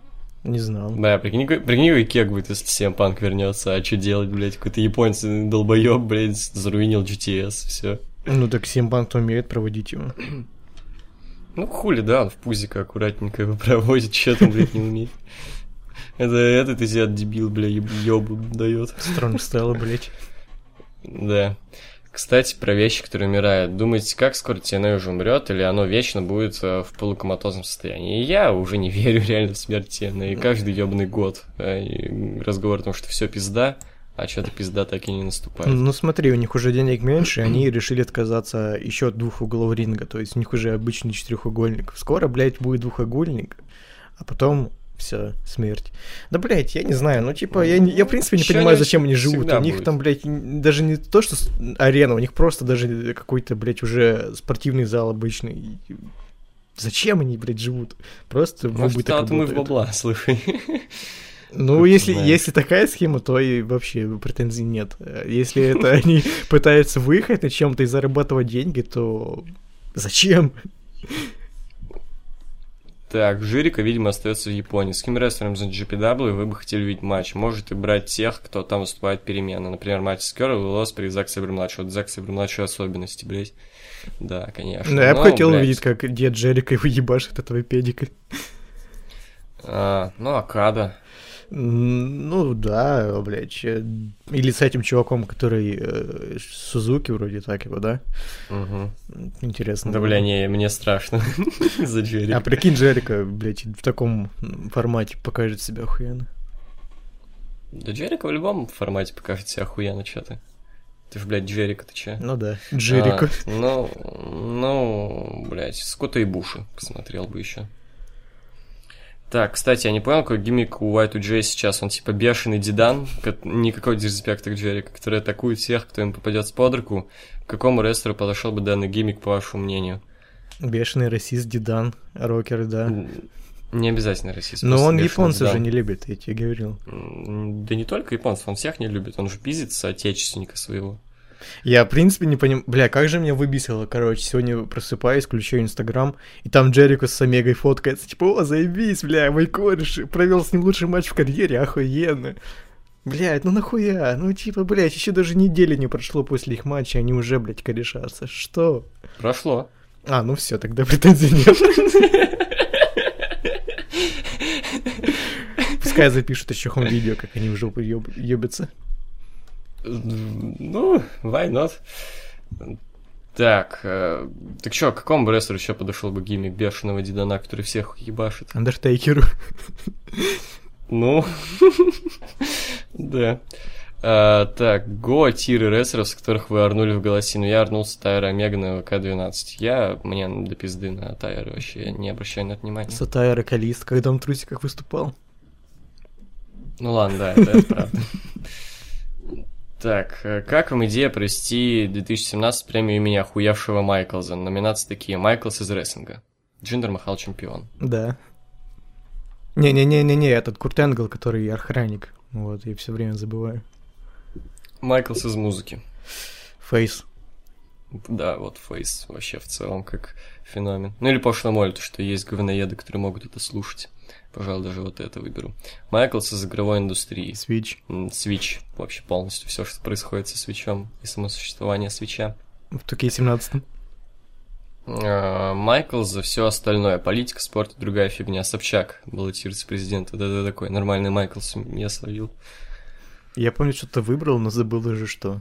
Не знал. Да, прикинь, прикинь, какой кек будет, если CM Punk вернется, а что делать, блядь, какой-то японец долбоёб, блядь, заруинил GTS, все. Ну так Симбанк умеет проводить его. Ну, хули, да, он в пузико аккуратненько его проводит, что там, блядь, не умеет. Это этот из себя дебил, бля, ёбу дает. Стронг стало, блять. Да. Кстати, про вещи, которые умирают. Думаете, как скоро TNA уже умрет, или оно вечно будет э, в полукоматозном состоянии? И я уже не верю реально в смерть TNA. И каждый ебаный год э, разговор о том, что все пизда, а что-то пизда так и не наступает. Ну смотри, у них уже денег меньше, и они решили отказаться еще от двух углов ринга, то есть у них уже обычный четырехугольник. Скоро, блядь, будет двухугольник, а потом все, смерть. Да, блядь, я не знаю, ну типа, я, я в принципе не Ещё понимаю, зачем они живут. У них будет. там, блядь, даже не то, что арена, у них просто даже какой-то, блядь, уже спортивный зал обычный. Зачем они, блядь, живут? Просто в убыток отмыв работают. бабла, слушай. Ну, если, если такая схема, то и вообще претензий нет. Если это они пытаются выехать на чем-то и зарабатывать деньги, то зачем? Так, Жирика, видимо, остается в Японии. С каким рестлером за GPW вы бы хотели видеть матч? Может и брать тех, кто там выступает перемены. Например, матч с Кёрл и Лоспри и Зак Сабер-младший. Вот Зак Сабер-младший особенности, блядь. Да, конечно. Ну, я бы Но, хотел блядь, увидеть, как дед Джерика его ебашит этого педика. а, ну, Акада. Ну да, блядь. э, Или с этим чуваком, который э, Сузуки вроде так его, да? Мгм. Интересно. Да, бля, не, мне страшно за Джерика. А прикинь, Джерика, блядь, в таком формате покажет себя охуенно. Да Джерика в любом формате покажет себя охуенно, чё ты. Ты ж, блядь, Джерика, ты чё? Ну да, Джерика. А, ну, ну, блядь, Скотта и Буши посмотрел бы еще. Так, кстати, я не понял, какой гиммик у Y2J сейчас. Он типа бешеный дидан, ко- никакой дисреспекта к Джерика, который атакует всех, кто им попадет под руку. К какому рестлеру подошел бы данный гиммик, по вашему мнению? Бешеный расист Дидан, рокер, да. Не обязательно российский. Но он японцев дидан. же не любит, я тебе говорил. Да не только японцев, он всех не любит. Он же пиздит соотечественника своего. Я, в принципе, не понимаю. Бля, как же меня выбесило, короче. Сегодня просыпаюсь, включаю Инстаграм, и там Джерико с Омегой фоткается. Типа, о, заебись, бля, мой кореш провел с ним лучший матч в карьере, охуенно. Блядь, ну нахуя? Ну, типа, блядь, еще даже недели не прошло после их матча, они уже, блядь, корешатся. Что? Прошло. А, ну все, тогда претензий нет. Пускай запишут еще хом видео, как они жопу еб- ебятся. Ну, why not? Так, э, так что, к какому рестлеру еще подошел бы гиммик бешеного дидана, который всех ебашит? Андертейкеру. Ну, да. А, так, го тиры рестлеров, с которых вы орнули в голосину. Я орнулся Тайра Омега на ВК-12. Я, мне до пизды на Тайра вообще, не обращаю на это внимания. Сатая Рокалист, когда он в трусиках выступал. Ну ладно, да, это правда. Так, э, как вам идея провести 2017 премию имени охуевшего Майклза? Номинации такие. Майклс из рестлинга. Джиндер Махал чемпион. Да. Не-не-не-не-не, этот Курт Энгл, который охранник. Вот, я все время забываю. Майклс из музыки. Фейс. Да, вот Фейс вообще в целом как феномен. Ну или пошло моль, то что есть говноеды, которые могут это слушать. Пожалуй, даже вот это выберу. Майклс из игровой индустрии. Свич. М, Свич. Вообще полностью все, что происходит со свечом и само существование свеча. В Туке 17 А, Майкл за все остальное. Политика, спорт и другая фигня. Собчак баллотируется президент. Вот это такой нормальный Майклс я словил. Я помню, что-то выбрал, но забыл уже что.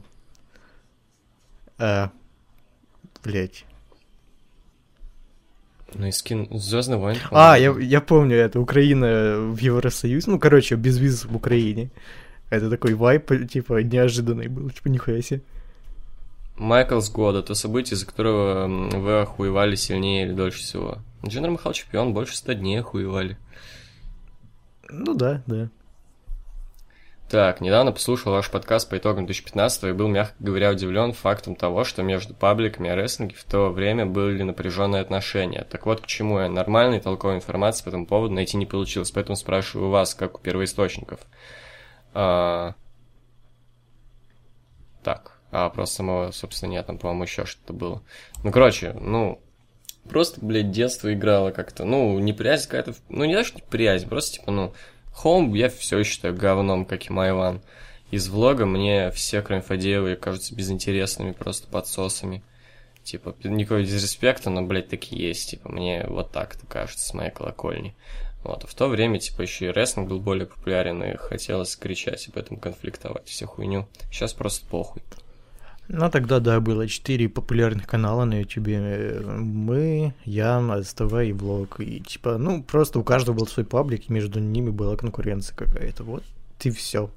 А, блять. Ну и скин Звездный войн. А, я, я помню, это Украина в Евросоюз. Ну, короче, без виз в Украине. Это такой вайп, типа, неожиданный был. Типа, нихуя себе. Майклс года. То событие, из-за которого вы охуевали сильнее или дольше всего. Дженнер Махал чемпион. Больше ста дней охуевали. Ну да, да. Так, недавно послушал ваш подкаст по итогам 2015 и был, мягко говоря, удивлен фактом того, что между пабликами и рестлинге в то время были напряженные отношения. Так вот, к чему я нормальной толковой информации по этому поводу найти не получилось, поэтому спрашиваю вас, как у первоисточников. А... Так, а просто самого, собственно, нет, там, по-моему, еще что-то было. Ну, короче, ну, просто, блядь, детство играло как-то, ну, неприязнь какая-то, ну, не даже неприязнь, просто, типа, ну, Home я все считаю говном, как и Майван. Из влога мне все, кроме Фадеева, кажутся безинтересными, просто подсосами. Типа, никакого дизреспекта, но, блядь, такие есть. Типа, мне вот так-то кажется с моей колокольни. Вот. А в то время, типа, еще и рестлинг был более популярен, и хотелось кричать об этом, конфликтовать, всю хуйню. Сейчас просто похуй. Ну, тогда, да, было четыре популярных канала на ютубе. Мы, я, СТВ и Влог. И, типа, ну, просто у каждого был свой паблик, и между ними была конкуренция какая-то. Вот и все.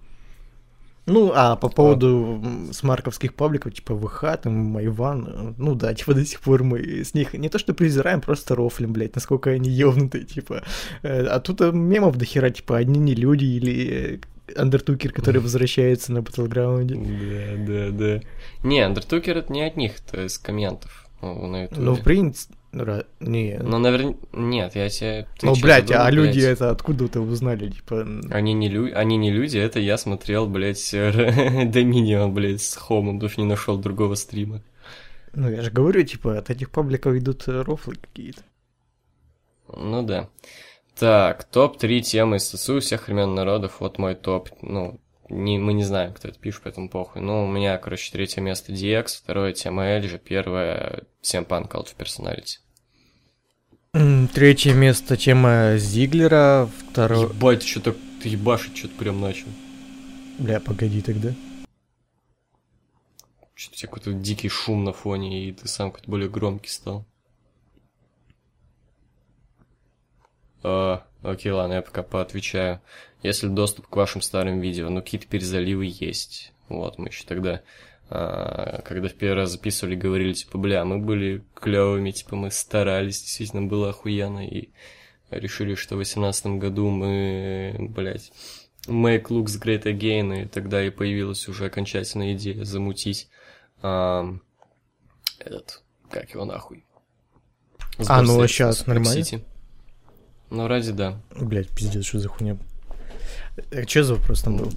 Ну, а по поводу а... смарковских пабликов, типа ВХ, там, Майван, ну да, типа до сих пор мы с них не то что презираем, просто рофлим, блядь, насколько они ёбнутые, типа. Э, а тут э, мемов до хера, типа, одни не люди или Андертукер, который возвращается на Батлграунде. Да, да, да. Не, Андертукер это не от них, это из комментов на YouTube. Ну, в принципе, не. Ну, наверное, нет, я тебе... Ну, блядь, задумал, а люди это откуда-то узнали, типа... Они не, лю... Они не люди, это я смотрел, блядь, Доминион, блядь, с Хомом, потому что не нашел другого стрима. Ну, я же говорю, типа, от этих пабликов идут рофлы какие-то. Ну да. Так, топ-3 темы из ССУ всех времен народов. Вот мой топ. Ну, не, мы не знаем, кто это пишет, поэтому похуй. Ну, у меня, короче, третье место DX, второе тема Эльжа, первое всем Out of Personality. Третье место тема Зиглера, второе... Ебать, ты что-то ты ебашить что-то прям начал. Бля, погоди тогда. Что-то у тебя какой-то дикий шум на фоне, и ты сам какой-то более громкий стал. А, окей, ладно, я пока поотвечаю. Если доступ к вашим старым видео, ну какие-то перезаливы есть. Вот, мы еще тогда, а, когда в первый раз записывали, говорили, типа, бля, мы были клевыми, типа, мы старались, действительно было охуенно, и решили, что в 2018 году мы, блядь, make looks great again, и тогда и появилась уже окончательная идея замутить а, этот, как его нахуй. а, ну сейчас нормально? City. Ну, ради да. Блять, пиздец, что за хуйня. Э, что за вопрос там был?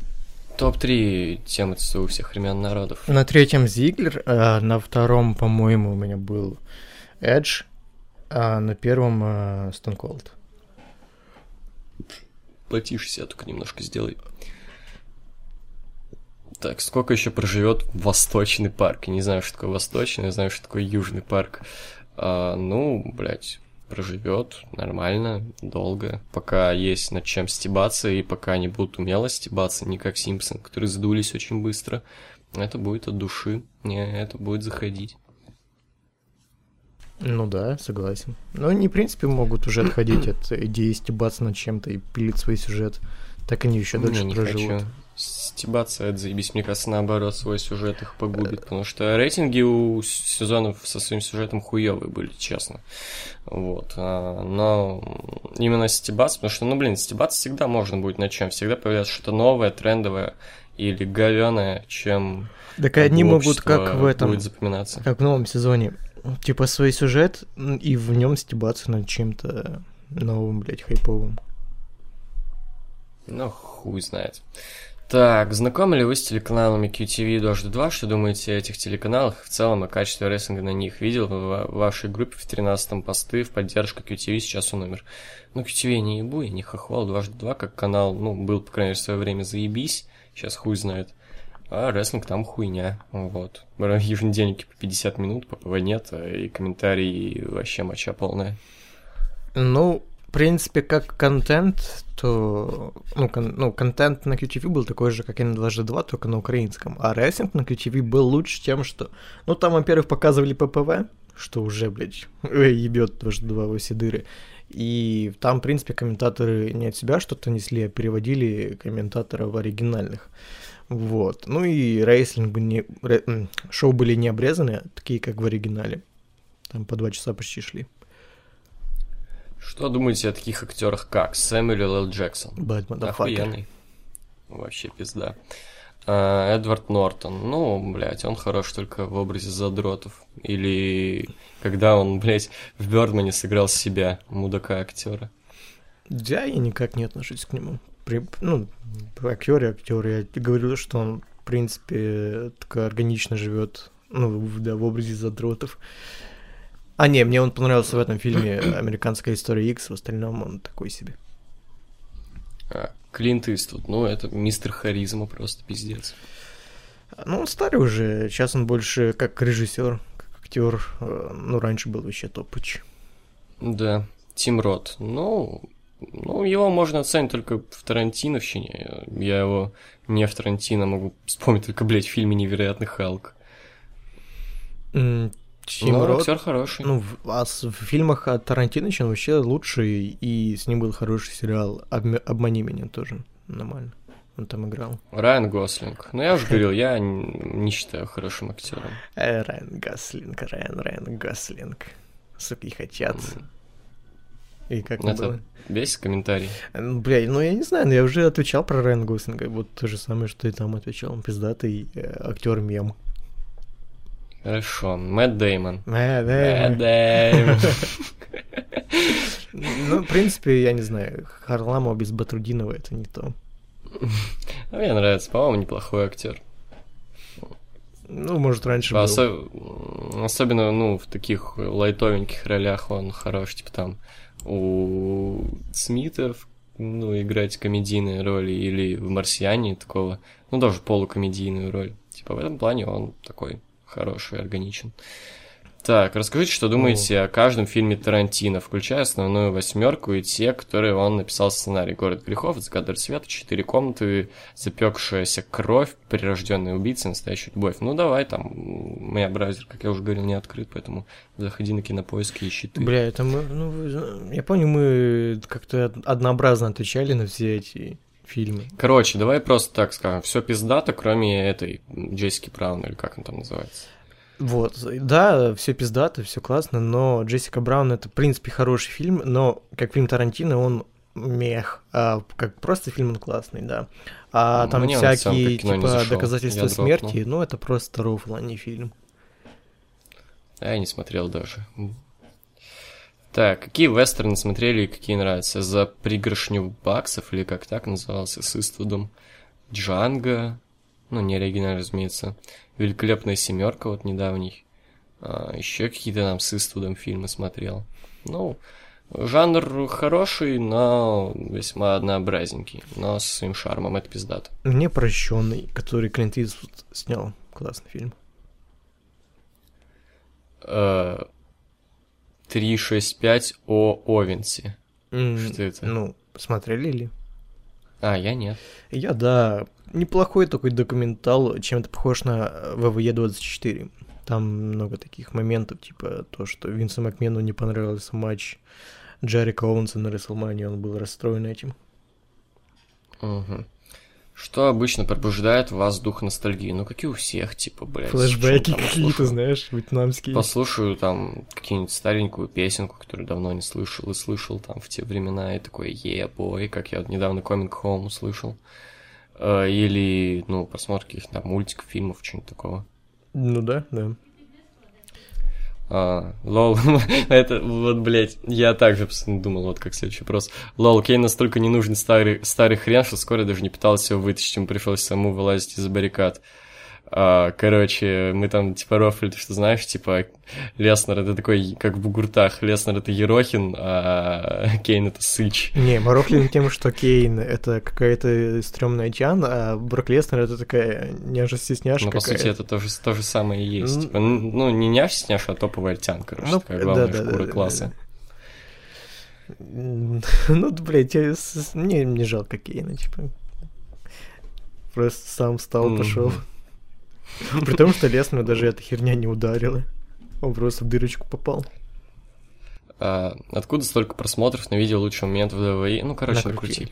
Топ-3 темы ЦСУ всех времен народов. На третьем Зиглер, а на втором, по-моему, у меня был Эдж, а на первом а, Stone Cold. Потише себя только немножко сделай. Так, сколько еще проживет Восточный парк? Я не знаю, что такое Восточный, я знаю, что такое Южный парк. А, ну, блядь, проживет нормально, долго, пока есть над чем стебаться, и пока они будут умело стебаться, не как Симпсон, которые задулись очень быстро. Это будет от души, не, это будет заходить. Ну да, согласен. Но они, в принципе, могут уже отходить от идеи стебаться над чем-то и пилить свой сюжет. Так они еще дальше не проживут. Хочу стебаться, это заебись, мне кажется, наоборот, свой сюжет их погубит, потому что рейтинги у сезонов со своим сюжетом хуёвые были, честно. Вот. А, но именно стебаться, потому что, ну, блин, стебаться всегда можно будет на чем, всегда появляется что-то новое, трендовое или говёное, чем так одни могут, как в этом, будет запоминаться. как в новом сезоне, типа свой сюжет и в нем стебаться над чем-то новым, блядь, хайповым. Ну, хуй знает. Так, знакомы ли вы с телеканалами QTV и Дождь 2? Что думаете о этих телеканалах в целом, о качестве рестлинга на них? Видел в вашей группе в 13-м посты в поддержку QTV, сейчас он умер. Ну, QTV не ебу, я не хохвал. Дважды два, как канал, ну, был, по крайней мере, в свое время заебись, сейчас хуй знает. А рестлинг там хуйня, вот. Еженедельники по 50 минут, по нет, и комментарии вообще моча полная. Ну, принципе, как контент, то... Ну, кон, ну, контент на QTV был такой же, как и на 2G2, только на украинском. А рестлинг на QTV был лучше тем, что... Ну, там, во-первых, показывали ППВ, что уже, блядь, ебет 2G2 во все дыры. И там, в принципе, комментаторы не от себя что-то несли, а переводили комментаторов оригинальных. Вот. Ну и рейслинг не... Ре... Шоу были не обрезаны, а такие, как в оригинале. Там по два часа почти шли. Что думаете о таких актерах, как Сэмюэл Л. Джексон? Бэтмен, Охуенный. Вообще пизда. А, Эдвард Нортон. Ну, блядь, он хорош только в образе задротов. Или когда он, блядь, в Бёрдмане сыграл себя, мудака актера. Да, я никак не отношусь к нему. при- ну, актер и актер. Я говорил, что он, в принципе, так органично живет, ну, да, в образе задротов. А, не, мне он понравился в этом фильме «Американская история X», в остальном он такой себе. А, Клинт Иствуд, ну, это мистер харизма просто, пиздец. Ну, он старый уже, сейчас он больше как режиссер, как актер. Э, Ну, раньше был вообще топыч. Да, Тим Рот. Ну, ну, его можно оценить только в Тарантиновщине. Я его не в Тарантино могу вспомнить только, блядь, в фильме «Невероятный Халк». М, Тим Но Рот, актер хороший. Ну, а с- в фильмах от Тарантино он вообще лучший, и с ним был хороший сериал «Обме- «Обмани меня» тоже нормально. Он там играл. Райан Гослинг. Ну, я уже говорил, я не считаю хорошим актером. Э, Райан Гаслинг, Райан, Райан Гаслинг. Суки хотят. И как Это было? весь комментарий. Ну, Бля, ну я не знаю, но я уже отвечал про Райана Гослинга. Вот то же самое, что и там отвечал. Он пиздатый актер мем. Хорошо. Мэтт Деймон. Мэтт. Деймон. Ну, в принципе, я не знаю, Харламов без Батрудинова это не то. А Мне нравится, по-моему, неплохой актер. Ну, может, раньше был. Осо- Особенно, ну, в таких лайтовеньких ролях он хорош, типа там у Смитов, ну, играть комедийные роли, или в «Марсиане» такого, ну, даже полукомедийную роль. Типа в этом плане он такой хороший, органичен. Так, расскажите, что думаете о каждом фильме Тарантино, включая основную восьмерку и те, которые он написал сценарий. «Город грехов», «Загадывает света», «Четыре комнаты», «Запекшаяся кровь», «Прирожденные убийцы», «Настоящая любовь». Ну, давай, там, у меня браузер, как я уже говорил, не открыт, поэтому заходи на кинопоиск и ищи. Бля, это мы, ну, я помню, мы как-то однообразно отвечали на все эти фильмы. Короче, давай просто так скажем, все пиздато, кроме этой Джессики Браун, или как он там называется. Вот, да, все пиздато, все классно, но Джессика Браун это, в принципе, хороший фильм, но как фильм Тарантино он мех, а как просто фильм он классный, да. А там Мне всякие, типа, доказательства Я дропнул. смерти, ну, это просто рофл, а не фильм. А я не смотрел даже. Так, какие вестерны смотрели и какие нравятся? За пригоршню баксов, или как так назывался, с Иствудом? Джанго, ну, не оригинально, разумеется. Великолепная семерка, вот недавний. А, еще какие-то нам с Иствудом фильмы смотрел. Ну, жанр хороший, но весьма однообразненький. Но с своим шармом, это пиздато. Мне прощенный, который Клинт Иствуд снял. Классный фильм. Э, 365 о Овенсе. М, Что это? Ну, смотрели ли? А, я нет. Я, да, неплохой такой документал, чем-то похож на ВВЕ-24. Там много таких моментов, типа то, что Винсу Макмену не понравился матч Джерика Оуэнса на Рестлмане, он был расстроен этим. Мгм. Что обычно пробуждает в вас дух ностальгии? Ну, какие у всех, типа, блядь. Флэшбэки какие-то, знаешь, вьетнамские. Послушаю там какие-нибудь старенькую песенку, которую давно не слышал, и слышал там в те времена, и такой, е бой, как я недавно Coming Home услышал. Э, Или, ну, просмотр каких-то там мультиков, фильмов, что-нибудь такого. Ну да, да. А, лол, это вот, блядь, я также думал, вот как следующий вопрос. Лол, Кей настолько не нужен старый, старый хрен, что скоро даже не пытался его вытащить, ему пришлось самому вылазить из баррикад. А, короче, мы там типа рофлили, что знаешь, типа Леснер это такой, как в бугуртах, Леснер это Ерохин, а Кейн это Сыч. Не, Мороклин тем, что Кейн это какая-то стрёмная тян, а Брок Леснер это такая няша-стесняшка Ну, по сути, это то же, то же самое и есть. Ну, Типа, ну, не няш сняш, а топовый альтян, короче, Ну, такая главная да-да-да, шкура да, класса. М, Ну, блядь, я мне не жалко Кейна, типа. Просто сам встал, пошел. При том, что Леснер даже эта херня не ударила. Он просто в дырочку попал. А, откуда столько просмотров на видео лучший момент в ДВИ? Ну, короче, Накрутили. накрутили.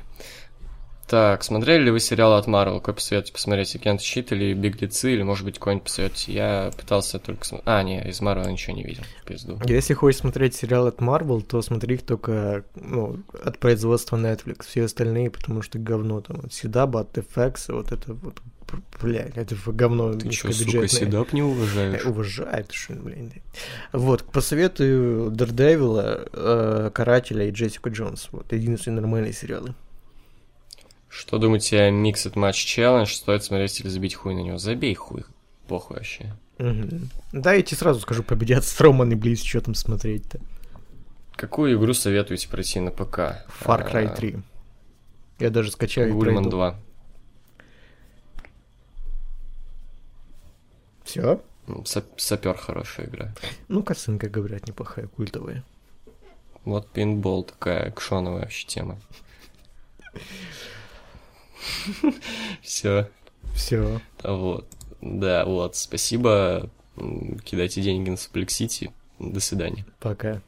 Так, смотрели ли вы сериал от Марвел? Какой посоветуете посмотреть? Агент Щит или Беглецы, или, может быть, какой-нибудь посоветуете? Я пытался только. А, не, из Марвела ничего не видел. Пизду. Если хочешь смотреть сериал от Marvel, то смотри их только ну, от производства Netflix. Все остальные, потому что говно там. От Седаба, от FX, вот это вот, блядь, это говно Ты чё, сука. Седап не уважаешь? Э, Уважает, что, ли, блин. Вот, посоветую Дердевила, Карателя и Джессику Джонс. Вот, единственные нормальные сериалы. Что думаете о Mixed Match Challenge? Стоит смотреть или забить хуй на него? Забей хуй. Похуй вообще. Мгм. Да, я тебе сразу скажу, победят Строман и Близ, что там смотреть-то. Какую игру советуете пройти на ПК? Far Cry А, 3. Я даже скачаю и Гульман пройду. 2. Все? Сапер хорошая игра. Ну, косынка, говорят, неплохая, культовая. Вот пейнтбол такая экшеновая вообще тема. Все. Все. Вот. Да, вот. Спасибо. Кидайте деньги на Suplex City. До свидания. Пока.